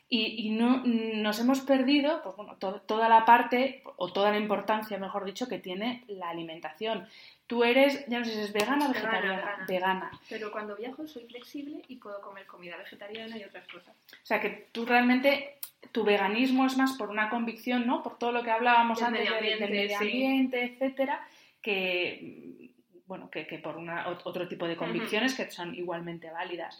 y, no, nos hemos perdido pues, bueno, toda la parte o toda la importancia, mejor dicho, que tiene la alimentación. Tú eres, ya no sé si es vegana o vegetariana. Vegana, Pero cuando viajo soy flexible y puedo comer comida vegetariana y otras cosas. O sea que tú realmente, tu veganismo es más por una convicción, ¿no? Por todo lo que hablábamos antes del medio ambiente, etcétera, que bueno, que, por una, otro tipo de convicciones que son igualmente válidas.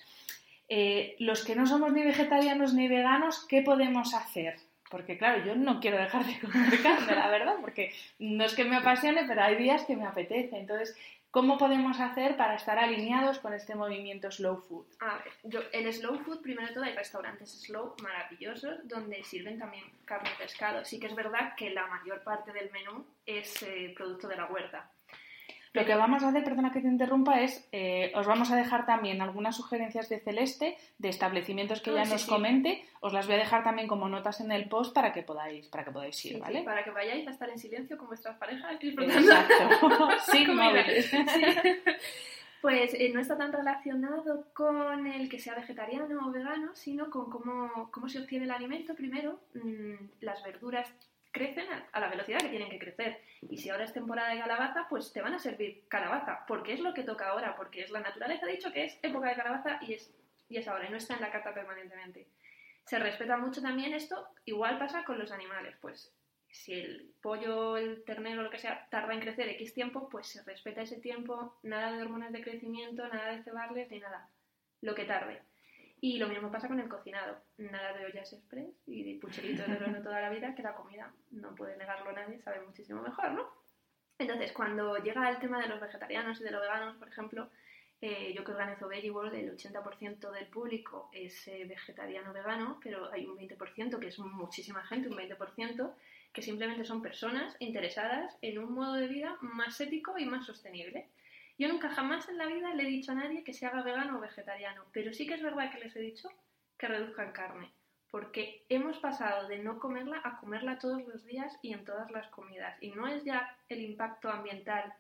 Eh, los que no somos ni vegetarianos ni veganos, ¿qué podemos hacer? Porque claro, yo no quiero dejar de comer carne, la verdad, porque no es que me apasione, pero hay días que me apetece. Entonces, ¿cómo podemos hacer para estar alineados con este movimiento slow food? A ver, yo, el slow food, primero de todo, hay restaurantes slow maravillosos donde sirven también carne y pescado. Sí que es verdad que la mayor parte del menú es eh, producto de la huerta. Lo que vamos a hacer, perdona que te interrumpa, es eh, os vamos a dejar también algunas sugerencias de Celeste, de establecimientos que ya nos comente. Os las voy a dejar también como notas en el post para que podáis, para que podáis ir, ¿vale? para que vayáis a estar en silencio con vuestras parejas disfrutando. Exacto. Sin móviles. pues eh, no está tan relacionado con el que sea vegetariano o vegano, sino con cómo, cómo se obtiene el alimento. Primero, mm, las verduras crecen a la velocidad que tienen que crecer. Y si ahora es temporada de calabaza, pues te van a servir calabaza, porque es lo que toca ahora, porque es la naturaleza, ha dicho que es época de calabaza y es, y es ahora, y no está en la carta permanentemente. Se respeta mucho también esto, igual pasa con los animales, pues si el pollo, el ternero, lo que sea, tarda en crecer X tiempo, pues se respeta ese tiempo, nada de hormonas de crecimiento, nada de cebarles ni nada, lo que tarde. Y lo mismo pasa con el cocinado, nada de ollas express y de pucheritos de horno toda la vida, que la comida, no puede negarlo nadie, sabe muchísimo mejor, ¿no? Entonces, cuando llega el tema de los vegetarianos y de los veganos, por ejemplo, eh, yo que organizo Veggie World, el 80% del público es eh, vegetariano vegano, pero hay un 20%, que es muchísima gente, un 20%, que simplemente son personas interesadas en un modo de vida más ético y más sostenible. Yo nunca jamás en la vida le he dicho a nadie que se haga vegano o vegetariano, pero sí que es verdad que les he dicho que reduzcan carne, porque hemos pasado de no comerla a comerla todos los días y en todas las comidas. Y no es ya el impacto ambiental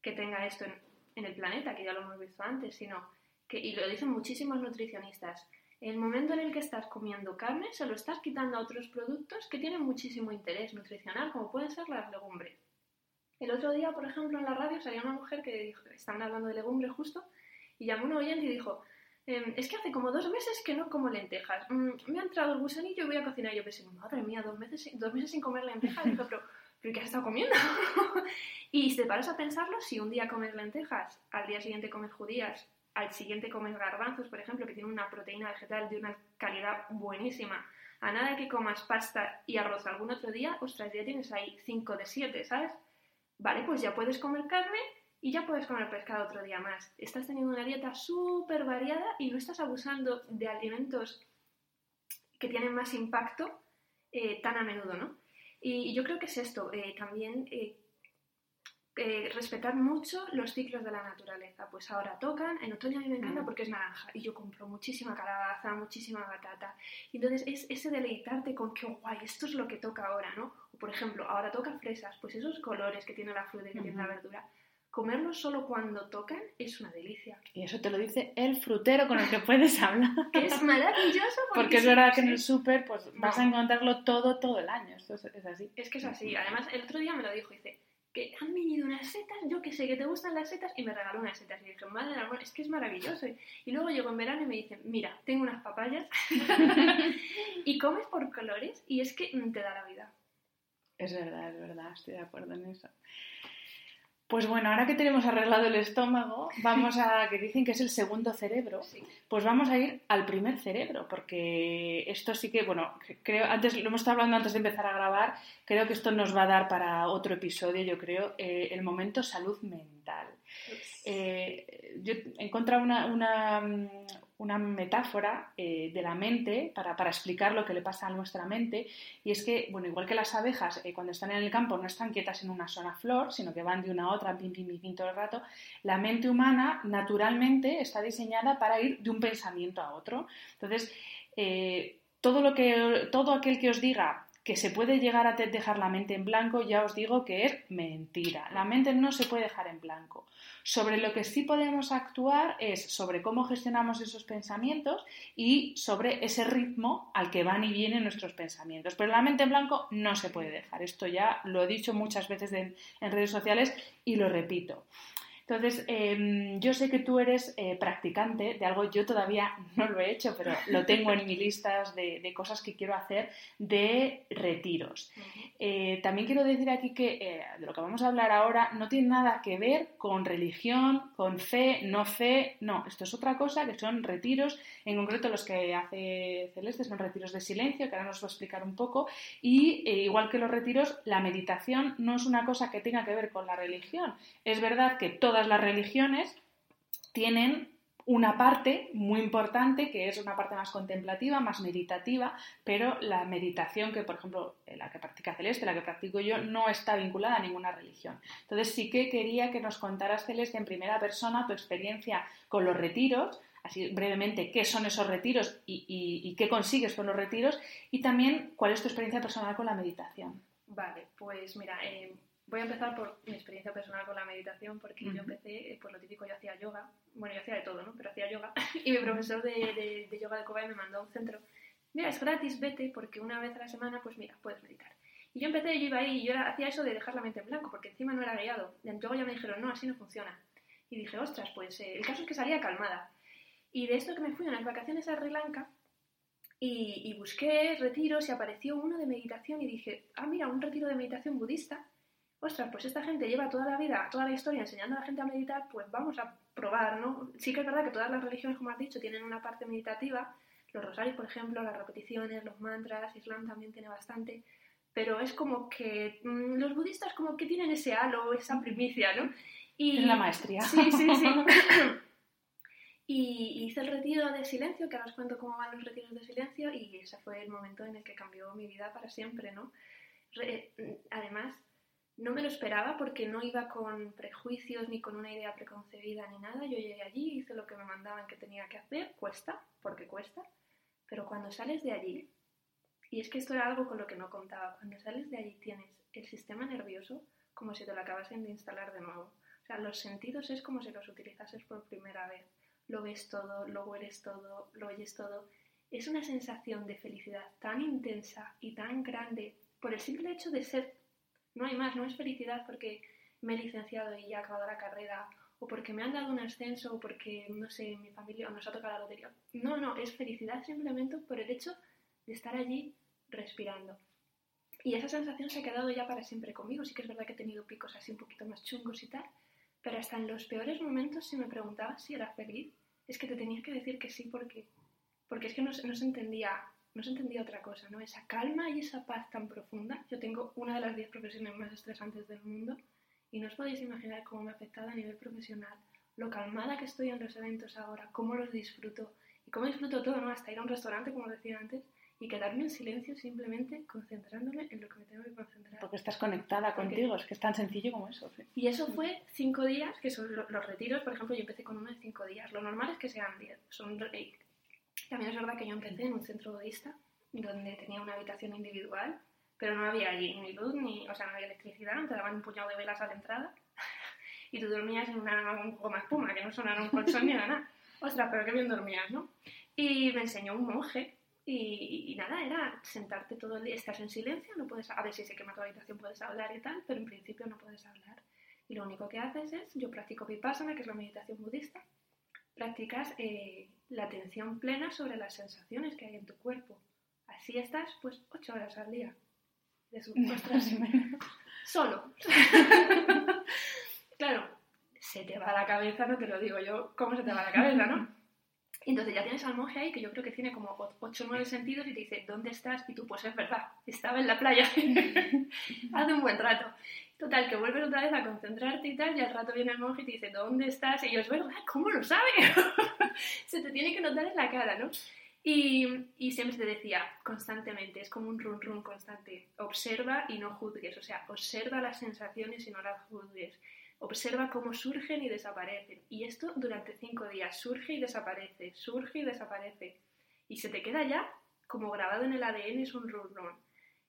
que tenga esto en, el planeta, que ya lo hemos visto antes, sino que, y lo dicen muchísimos nutricionistas, el momento en el que estás comiendo carne se lo estás quitando a otros productos que tienen muchísimo interés nutricional, como pueden ser las legumbres. El otro día, por ejemplo, en la radio salía una mujer que dijo, estaban hablando de legumbres justo, y llamó a un oyente y dijo, em, es que hace como dos meses que no como lentejas. Mm, me ha entrado el gusanillo y voy a cocinar. Y yo pensé, madre mía, dos meses, dos meses sin comer lentejas. Y dijo, pero, ¿pero qué has estado comiendo? y si te paras a pensarlo, si un día comes lentejas, al día siguiente comes judías, al siguiente comes garbanzos, por ejemplo, que tiene una proteína vegetal de una calidad buenísima, a nada que comas pasta y arroz algún otro día, ostras, ya tienes ahí 5 de 7, ¿sabes? Vale, pues ya puedes comer carne y ya puedes comer pescado otro día más. Estás teniendo una dieta súper variada y no estás abusando de alimentos que tienen más impacto eh, tan a menudo, ¿no? Y, yo creo que es esto, eh, también eh, eh, respetar mucho los ciclos de la naturaleza. Pues ahora tocan, en otoño a mí me encanta mm. porque es naranja y yo compro muchísima calabaza, muchísima batata. Y entonces es ese deleitarte con que, guay, esto es lo que toca ahora, ¿no? O por ejemplo, ahora toca fresas, pues esos colores que tiene la fruta y que tiene la verdura. Comerlos solo cuando tocan es una delicia. Y eso te lo dice el frutero con el que puedes hablar. es maravilloso. Porque, es verdad que en el súper pues, vas a encontrarlo todo, todo el año. Esto es, es, así. Es que es así. Además, el otro día me lo dijo, dice, que han venido unas setas, yo que sé que te gustan las setas, y me regaló unas setas. Y dije, madre del amor, es que es maravilloso. Y luego llego en verano y me dicen, mira, tengo unas papayas y comes por colores y es que te da la vida. Es verdad, es verdad, estoy de acuerdo en eso. Pues bueno, ahora que tenemos arreglado el estómago, vamos a, que dicen que es el segundo cerebro, pues vamos a ir al primer cerebro, porque esto sí que, bueno, creo, antes lo hemos estado hablando antes de empezar a grabar, creo que esto nos va a dar para otro episodio, yo creo, eh, el momento salud mental. Eh, yo he encontrado una, una metáfora eh, de la mente para, explicar lo que le pasa a nuestra mente y es que, bueno, igual que las abejas eh, cuando están en el campo no están quietas en una sola flor, sino que van de una a otra, pim, pim, pim, todo el rato, la mente humana naturalmente está diseñada para ir de un pensamiento a otro. Entonces, eh, todo, lo que, todo aquel que os diga que se puede llegar a dejar la mente en blanco, ya os digo que es mentira. La mente no se puede dejar en blanco. Sobre lo que sí podemos actuar es sobre cómo gestionamos esos pensamientos y sobre ese ritmo al que van y vienen nuestros pensamientos. Pero la mente en blanco no se puede dejar. Esto ya lo he dicho muchas veces en, redes sociales y lo repito. Entonces, em, yo sé que tú eres eh, practicante de algo, yo todavía no lo he hecho, pero lo tengo en mi listas de, cosas que quiero hacer, de retiros. Eh, también quiero decir aquí que eh, de lo que vamos a hablar ahora no tiene nada que ver con religión, con fe, no fe, no, esto es otra cosa, que son retiros, en concreto los que hace Celeste son retiros de silencio, que ahora nos va a explicar un poco, y igual que los retiros, la meditación no es una cosa que tenga que ver con la religión. Es verdad que todas las religiones tienen una parte muy importante que es una parte más contemplativa, más meditativa, pero la meditación que, por ejemplo, la que practica Celeste, la que practico yo, no está vinculada a ninguna religión. Entonces sí que quería que nos contaras, Celeste, en primera persona tu experiencia con los retiros, así brevemente, qué son esos retiros y, qué consigues con los retiros, y también cuál es tu experiencia personal con la meditación. Vale, pues mira, eh, voy a empezar por mi experiencia personal con la meditación, porque yo empecé, pues lo típico, yo hacía yoga, bueno, yo hacía de todo, ¿no? Pero hacía yoga, y mi profesor de, de, yoga de Kobai me mandó a un centro, mira, es gratis, vete, porque una vez a la semana, pues mira, puedes meditar. Y yo empecé, yo iba ahí, y yo hacía eso de dejar la mente en blanco, porque encima no era guiado. En yoga ya me dijeron, no, así no funciona. Y dije, ostras, pues eh, el caso es que salía calmada. Y de esto que me fui a las vacaciones a Sri Lanka, y, y, busqué retiros y apareció uno de meditación y dije, ah, mira, un retiro de meditación budista ostras, pues esta gente lleva toda la vida, toda la historia enseñando a la gente a meditar, pues vamos a probar, ¿no? Sí que es verdad que todas las religiones, como has dicho, tienen una parte meditativa, los rosarios, por ejemplo, las repeticiones, los mantras, Islam también tiene bastante, pero es como que mm, los budistas como que tienen ese halo, esa primicia, ¿no? Y, es la maestría. Sí, sí, sí. y hice el retiro de silencio, que ahora os cuento cómo van los retiros de silencio, y ese fue el momento en el que cambió mi vida para siempre, ¿no? además, no me lo esperaba porque no iba con prejuicios ni con una idea preconcebida ni nada. Yo llegué allí, hice lo que me mandaban que tenía que hacer, cuesta, porque cuesta, pero cuando sales de allí, y es que esto era algo con lo que no contaba, cuando sales de allí tienes el sistema nervioso como si te lo acabasen de instalar de nuevo. O sea, los sentidos es como si los utilizases por primera vez. Lo ves todo, lo hueles todo, lo oyes todo. Es una sensación de felicidad tan intensa y tan grande por el simple hecho de ser no hay más, no es felicidad porque me he licenciado y ya he acabado la carrera, o porque me han dado un ascenso, o porque, no sé, mi familia nos ha tocado la lotería. No, no, es felicidad simplemente por el hecho de estar allí respirando. Y esa sensación se ha quedado ya para siempre conmigo. Sí que es verdad que he tenido picos así un poquito más chungos y tal, pero hasta en los peores momentos, si me preguntabas si era feliz, es que te tenía que decir que sí porque, porque es que no, no se entendía no se entendía otra cosa, ¿no? Esa calma y esa paz tan profunda. Yo tengo una de las 10 profesiones más estresantes del mundo y no os podéis imaginar cómo me ha afectado a nivel profesional, lo calmada que estoy en los eventos ahora, cómo los disfruto y cómo disfruto todo, ¿no? Hasta ir a un restaurante, como decía antes, y quedarme en silencio simplemente concentrándome en lo que me tengo que concentrar. Porque estás conectada contigo, es que es tan sencillo como eso. Y eso fue cinco días, que son los retiros, por ejemplo, yo empecé con uno de cinco días. Lo normal es que sean diez. Son también es verdad que yo empecé en un centro budista donde tenía una habitación individual, pero no había allí ni luz, ni, o sea, no había electricidad, te daban un puñado de velas a la entrada y tú dormías en una, un goma espuma, que no sonara un colchón ni nada. Ostras, pero qué bien dormías, ¿no? Y me enseñó un monje y, nada, era sentarte todo el día, estás en silencio, no puedes, a ver si se quema tu habitación puedes hablar y tal, pero en principio no puedes hablar. Y lo único que haces es, yo practico vipassana, que es la meditación budista, practicas eh, la atención plena sobre las sensaciones que hay en tu cuerpo. Así estás, pues, ocho horas al día. De su Solo. claro, se te va la cabeza, no te lo digo yo, ¿cómo se te va la cabeza, no? Entonces ya tienes al monje ahí que yo creo que tiene como ocho o nueve sentidos y te dice, ¿dónde estás? Y tú, pues es verdad, estaba en la playa hace un buen rato. Total, que vuelves otra vez a concentrarte y tal, y al rato viene el monje y te dice, ¿dónde estás? Y yo, es verdad, ¿cómo lo sabe? se te tiene que notar en la cara, ¿no? Y, y, siempre te decía constantemente, es como un run run constante, observa y no juzgues, o sea, observa las sensaciones y no las juzgues, observa cómo surgen y desaparecen. Y esto durante cinco días, surge y desaparece, surge y desaparece. Y se te queda ya como grabado en el ADN, es un run run.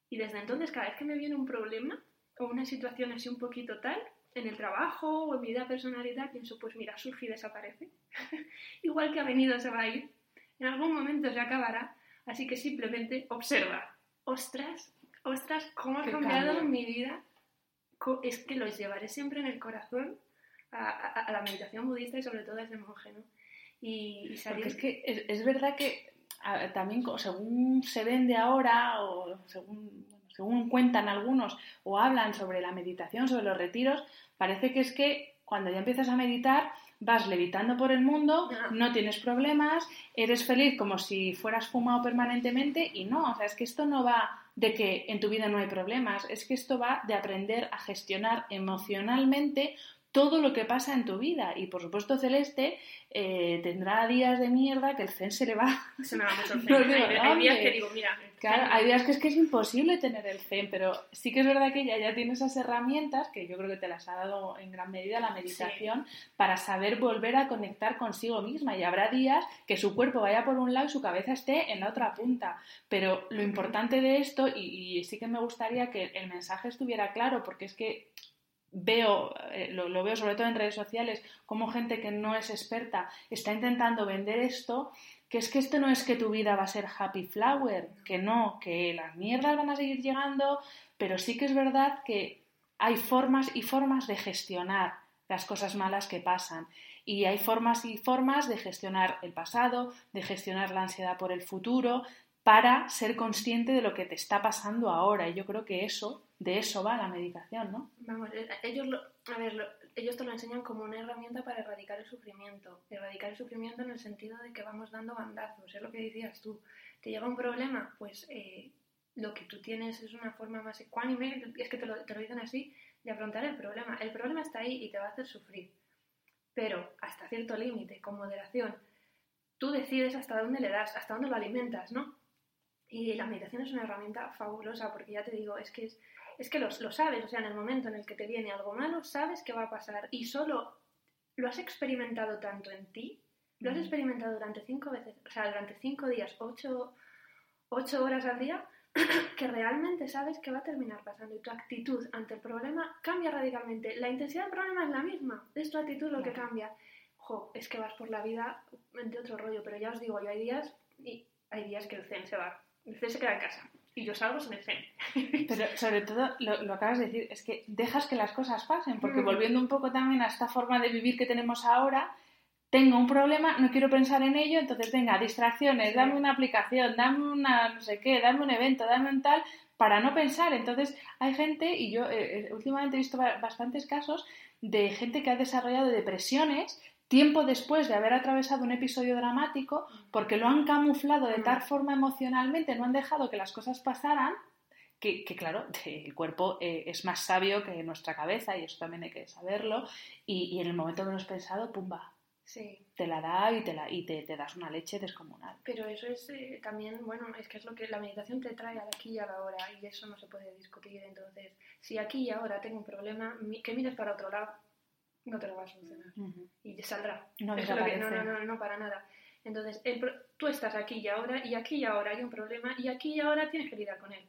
Y desde entonces, cada vez que me viene un problema, o una situación así un poquito tal, en el trabajo o en mi vida personal y tal, pienso, pues mira, surge y desaparece. Igual que ha venido, se va a ir. En algún momento se acabará. Así que simplemente observa. Ostras, ostras, cómo ha cambiado mi vida. Es que los llevaré siempre en el corazón a, la meditación budista y sobre todo a ese monje, ¿no? Y, salir... es que es, verdad que también según se vende ahora o según según cuentan algunos o hablan sobre la meditación, sobre los retiros, parece que es que cuando ya empiezas a meditar vas levitando por el mundo, no tienes problemas, eres feliz como si fueras fumado permanentemente y no, o sea, es que esto no va de que en tu vida no hay problemas, es que esto va de aprender a gestionar emocionalmente todo lo que pasa en tu vida. Y por supuesto, Celeste eh, tendrá días de mierda que el zen se le va. Se me va mucho el zen. hay, días que digo, mira. Claro, hay días que es que es imposible tener el zen, pero sí que es verdad que ella ya tiene esas herramientas, que yo creo que te las ha dado en gran medida la meditación, para saber volver a conectar consigo misma. Y habrá días que su cuerpo vaya por un lado y su cabeza esté en la otra punta. Pero lo importante de esto, y sí que me gustaría que el mensaje estuviera claro, porque es que veo, eh, lo, lo, veo sobre todo en redes sociales, como gente que no es experta está intentando vender esto, que es que esto no es que tu vida va a ser happy flower, que no, que las mierdas van a seguir llegando, pero sí que es verdad que hay formas y formas de gestionar las cosas malas que pasan. Y hay formas y formas de gestionar el pasado, de gestionar la ansiedad por el futuro, para ser consciente de lo que te está pasando ahora. Y yo creo que eso, de eso va la meditación, ¿no? Vamos, eh, ellos, lo, a ver, ellos te lo enseñan como una herramienta para erradicar el sufrimiento. Erradicar el sufrimiento en el sentido de que vamos dando bandazos, es lo que decías tú. Te llega un problema, pues eh, lo que tú tienes es una forma más ecuánime, es que te lo, te lo dicen así, de afrontar el problema. El problema está ahí y te va a hacer sufrir. Pero hasta cierto límite, con moderación. Tú decides hasta dónde le das, hasta dónde lo alimentas, ¿no? Y la meditación es una herramienta fabulosa porque ya te digo, es que, es, es que lo, lo, sabes, o sea, en el momento en el que te viene algo malo, sabes que va a pasar y solo lo has experimentado tanto en ti, lo has experimentado durante cinco veces, o sea, durante cinco días, ocho, ocho horas al día, que realmente sabes que va a terminar pasando y tu actitud ante el problema cambia radicalmente. La intensidad del problema es la misma, es tu actitud lo que cambia. Jo, es que vas por la vida de otro rollo, pero ya os digo, yo hay días y hay días que el zen se va usted se queda en casa y yo salgo sin el zen. Pero sobre todo, lo, lo, acabas de decir, es que dejas que las cosas pasen, porque mm. volviendo un poco también a esta forma de vivir que tenemos ahora, tengo un problema, no quiero pensar en ello, entonces venga, distracciones, dame una aplicación, dame una no sé qué, dame un evento, dame un tal, para no pensar. Entonces hay gente, y yo eh, eh últimamente he visto bastantes casos, de gente que ha desarrollado depresiones tiempo después de haber atravesado un episodio dramático, porque lo han camuflado de tal forma emocionalmente, no han dejado que las cosas pasaran, que, que claro, el cuerpo eh, es más sabio que nuestra cabeza y eso también hay que saberlo, y, y en el momento has pensado, pumba, sí. te la da y te, la, y te, te das una leche descomunal. Pero eso es eh, también, bueno, es que es lo que la meditación te trae aquí y a la hora y eso no se puede discutir. Entonces, si aquí y ahora tengo un problema, que mires para otro lado, no te lo va a solucionar. Uh -huh. Y te saldrá. No, que, no, no, no, no, para nada. Entonces, el, tú estás aquí y ahora, y aquí y ahora hay un problema, y aquí y ahora tienes que lidiar con él.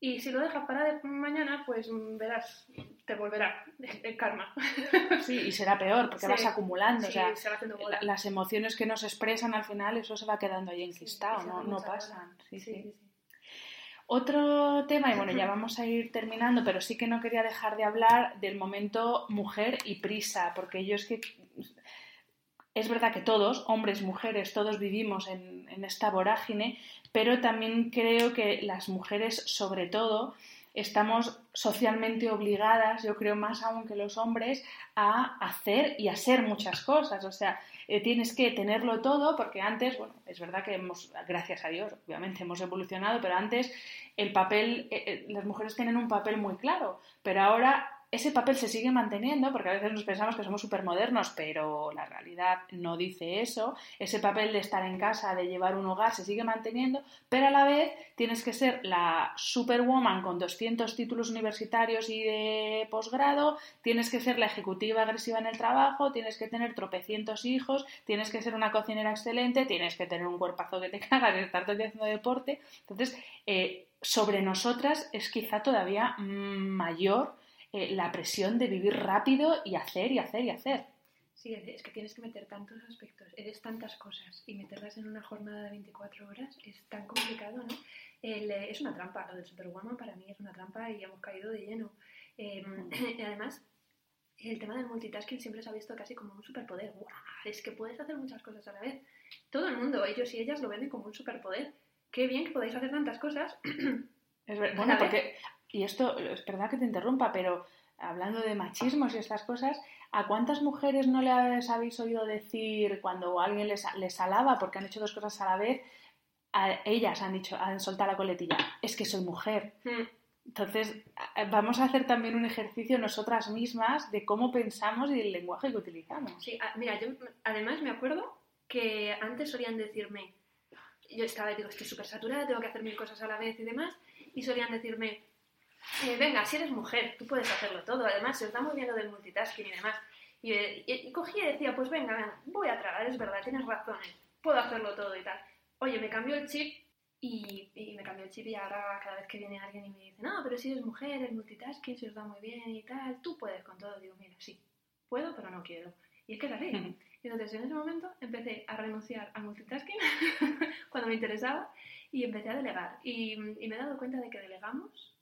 Y si lo dejas para mañana, pues verás, te volverá el karma. Sí, y será peor, porque sí, vas acumulando. Sí, o sea, las emociones que nos expresan al final, eso se va quedando ahí enquistado, sí, no, no pasan. sí. sí. Otro tema, y bueno, ya vamos a ir terminando, pero sí que no quería dejar de hablar del momento mujer y prisa, porque yo es que es verdad que todos, hombres, mujeres, todos vivimos en, en esta vorágine, pero también creo que las mujeres, sobre todo, estamos socialmente obligadas, yo creo más aún que los hombres, a hacer y a ser muchas cosas. O sea, eh, tienes que tenerlo todo porque antes, bueno, es verdad que hemos, gracias a Dios, obviamente hemos evolucionado, pero antes el papel, eh, eh las mujeres tienen un papel muy claro, pero ahora ese papel se sigue manteniendo, porque a veces nos pensamos que somos supermodernos, pero la realidad no dice eso. Ese papel de estar en casa, de llevar un hogar, se sigue manteniendo, pero a la vez tienes que ser la superwoman con 200 títulos universitarios y de posgrado, tienes que ser la ejecutiva agresiva en el trabajo, tienes que tener tropecientos hijos, tienes que ser una cocinera excelente, tienes que tener un cuerpazo que te cagas estar todo haciendo deporte. Entonces, eh, sobre nosotras es quizá todavía mayor eh, la presión de vivir rápido y hacer y hacer y hacer. Sí, es que tienes que meter tantos aspectos, eres tantas cosas y meterlas en una jornada de 24 horas es tan complicado, ¿no? El, eh, es una trampa, lo del Superwoman para mí es una trampa y hemos caído de lleno. Eh, además, el tema del multitasking siempre se ha visto casi como un superpoder. ¡Wow! Es que puedes hacer muchas cosas a la vez. Todo el mundo, ellos y ellas lo ven como un superpoder. Qué bien que podáis hacer tantas cosas. Es bueno, porque y esto es verdad que te interrumpa, pero hablando de machismos y estas cosas, ¿a cuántas mujeres no les habéis oído decir cuando alguien les, les alaba porque han hecho dos cosas a la vez? A ellas han dicho, han soltado la coletilla, es que soy mujer. Mm. Entonces, vamos a hacer también un ejercicio nosotras mismas de cómo pensamos y del lenguaje que utilizamos. Sí, mira, yo además me acuerdo que antes solían decirme, yo estaba, digo, estoy súper saturada, tengo que hacer mil cosas a la vez y demás, y solían decirme, eh, venga, si eres mujer, tú puedes hacerlo todo. Además, se os da muy bien lo del multitasking y demás. Y, y, y cogía y decía, pues venga, venga, voy a tragar, es verdad, tienes razón, puedo hacerlo todo y tal. Oye, me cambió el chip Y, y, me cambió el chip y ahora cada vez que viene alguien y me dice, no, pero si eres mujer, el multitasking se os da muy bien y tal, tú puedes con todo. Digo, mira, sí, puedo, pero no quiero. Y es que es así. Entonces, en ese momento empecé a renunciar al multitasking cuando me interesaba y empecé a delegar. Y, y, me he dado cuenta de que delegamos,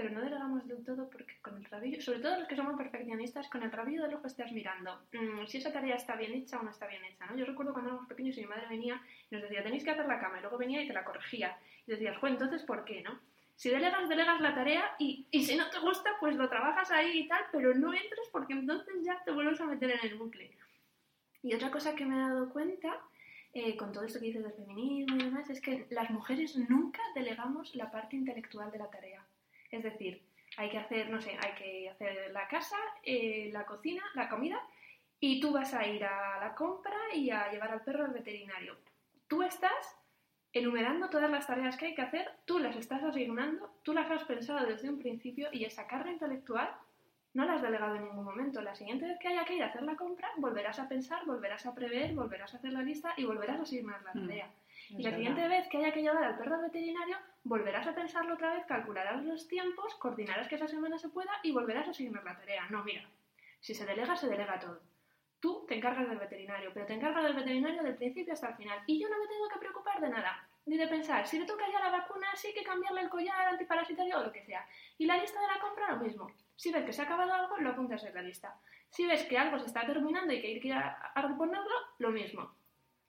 pero no delegamos del todo porque con el rabillo, sobre todo los que somos perfeccionistas, con el rabillo del ojo estás mirando mmm, si esa tarea está bien hecha o no está bien hecha. ¿no? Yo recuerdo cuando éramos pequeños y mi madre venía y nos decía, tenéis que hacer la cama, y luego venía y te la corregía. Y decías, pues entonces, ¿por qué? no? Si delegas, delegas la tarea y, y si no te gusta, pues lo trabajas ahí y tal, pero no entres porque entonces ya te vuelves a meter en el bucle. Y otra cosa que me he dado cuenta eh, con todo esto que dices del feminismo y demás es que las mujeres nunca delegamos la parte intelectual de la tarea. Es decir, hay que hacer, no sé, hay que hacer la casa, eh, la cocina, la comida y tú vas a ir a la compra y a llevar al perro al veterinario. Tú estás enumerando todas las tareas que hay que hacer, tú las estás asignando, tú las has pensado desde un principio y esa carga intelectual no la has delegado en ningún momento. La siguiente vez que haya que ir a hacer la compra, volverás a pensar, volverás a prever, volverás a hacer la lista y volverás a asignar la tarea. Mm, y la siguiente vez que haya que llevar al perro al veterinario, volverás a pensarlo otra vez, calcularás los tiempos, coordinarás que esa semana se pueda y volverás a asignar la tarea. No, mira, si se delega, se delega todo. Tú te encargas del veterinario, pero te encargas del veterinario del principio hasta el final. Y yo no me tengo que preocupar de nada, ni de pensar, si le toca ya la vacuna, sí que cambiarle el collar antiparasitario o lo que sea. Y la lista de la compra, lo mismo. Si ves que se ha acabado algo, lo apuntas en la lista. Si ves que algo se está terminando y que hay que ir a reponerlo, lo mismo.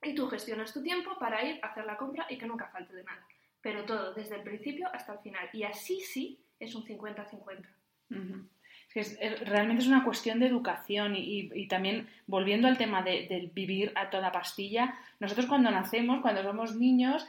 Y tú gestionas tu tiempo para ir a hacer la compra y que nunca falte de nada. Pero todo, desde el principio hasta el final. Y así sí es un 50-50. Uh -huh. Es, es, realmente es una cuestión de educación y, también volviendo al tema de, vivir a toda pastilla, nosotros cuando nacemos, cuando somos niños,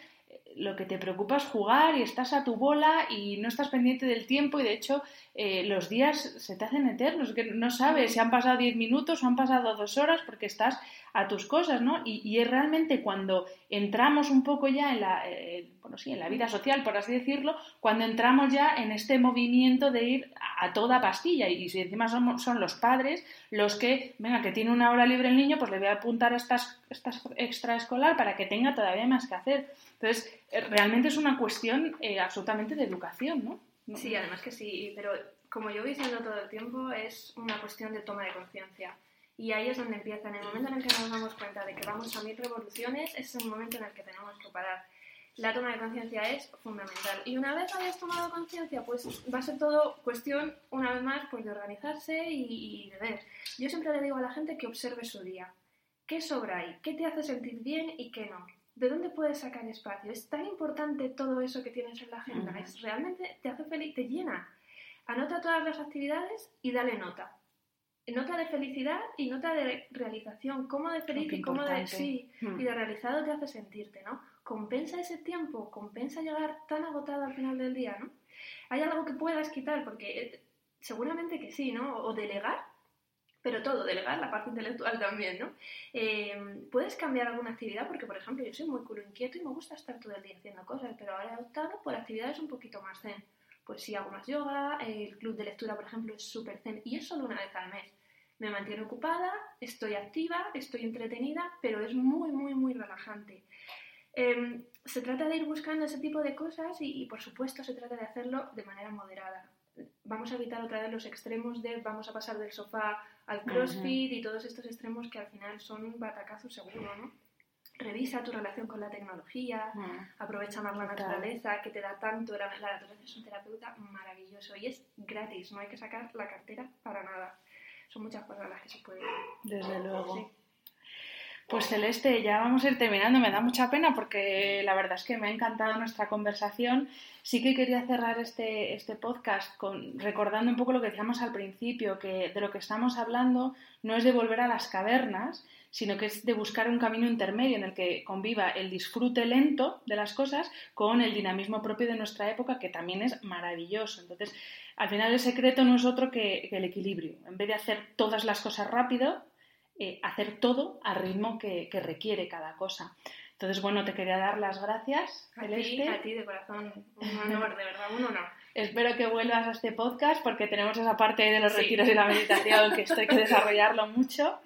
lo que te preocupa es jugar y estás a tu bola y no estás pendiente del tiempo y de hecho eh, los días se te hacen eternos, que no sabes si han pasado 10 minutos o han pasado dos horas porque estás a tus cosas, ¿no? Y, y es realmente cuando entramos un poco ya en la, eh, bueno, sí, en la vida social, por así decirlo, cuando entramos ya en este movimiento de ir a toda pastilla y, si encima son, son, los padres los que, venga, que tiene una hora libre el niño, pues le voy a apuntar a estas, estas extraescolar para que tenga todavía más que hacer. Entonces, eh, realmente es una cuestión eh, absolutamente de educación, ¿no? Sí, además que sí, pero como yo voy diciendo todo el tiempo, es una cuestión de toma de conciencia. Y ahí es donde empieza. En el momento en el que nos damos cuenta de que vamos a mil revoluciones, es el momento en el que tenemos que parar. La toma de conciencia es fundamental. Y una vez hayas tomado conciencia, pues va a ser todo cuestión, una vez más, pues de organizarse y, y de ver. Yo siempre le digo a la gente que observe su día. ¿Qué sobra ahí? ¿Qué te hace sentir bien y qué no? ¿De dónde puedes sacar espacio? Es tan importante todo eso que tienes en la agenda. Es realmente te hace feliz, te llena. Anota todas las actividades y dale nota. Nota de felicidad y nota de realización. Cómo de feliz y cómo de sí hmm. y de realizado te hace sentirte, ¿no? Compensa ese tiempo, compensa llegar tan agotado al final del día, ¿no? Hay algo que puedas quitar porque eh, seguramente que sí, ¿no? O delegar pero todo, delegar la parte intelectual también, ¿no? Eh, puedes cambiar alguna actividad porque, por ejemplo, yo soy muy culo inquieto y me gusta estar todo el día haciendo cosas, pero ahora he optado por actividades un poquito más zen. Pues sí, hago más yoga, el club de lectura, por ejemplo, es súper zen y es solo una vez al mes. Me mantiene ocupada, estoy activa, estoy entretenida, pero es muy, muy, muy relajante. Eh, se trata de ir buscando ese tipo de cosas y, y, por supuesto, se trata de hacerlo de manera moderada. Vamos a evitar otra vez los extremos de vamos a pasar del sofá al crossfit uh -huh. y todos estos extremos que al final son batacazos seguro, ¿no? Revisa tu relación con la tecnología, uh -huh. aprovecha más la naturaleza que te da tanto, la, la naturaleza es un terapeuta maravilloso y es gratis, no hay que sacar la cartera para nada. Son muchas cosas las que se pueden. Desde luego. Sí. Pues Celeste, ya vamos a ir terminando. Me da mucha pena porque la verdad es que me ha encantado nuestra conversación. Sí que quería cerrar este, este podcast con, recordando un poco lo que decíamos al principio, que de lo que estamos hablando no es de volver a las cavernas, sino que es de buscar un camino intermedio en el que conviva el disfrute lento de las cosas con el dinamismo propio de nuestra época, que también es maravilloso. Entonces, al final el secreto no es otro que, que el equilibrio. En vez de hacer todas las cosas rápido, eh, hacer todo al ritmo que, que, requiere cada cosa. Entonces, bueno, te quería dar las gracias, a Celeste. Ti, a ti, de corazón, un honor, de verdad, un honor. Espero que vuelvas a este podcast porque tenemos esa parte de los sí. retiros y la meditación que esto hay que desarrollarlo mucho.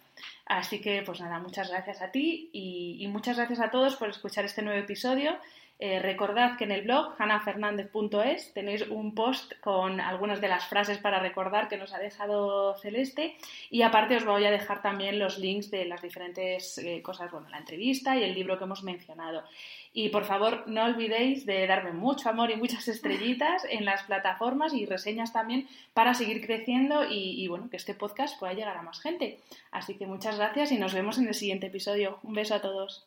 Así que, pues nada, muchas gracias a ti y, y muchas gracias a todos por escuchar este nuevo episodio. Eh, recordad que en el blog hanafernandez.es tenéis un post con algunas de las frases para recordar que nos ha dejado Celeste y aparte os voy a dejar también los links de las diferentes eh, cosas, bueno, la entrevista y el libro que hemos mencionado. Y por favor, no olvidéis de darme mucho amor y muchas estrellitas en las plataformas y reseñas también para seguir creciendo y, y, bueno, que este podcast pueda llegar a más gente. Así que muchas gracias y nos vemos en el siguiente episodio. Un beso a todos.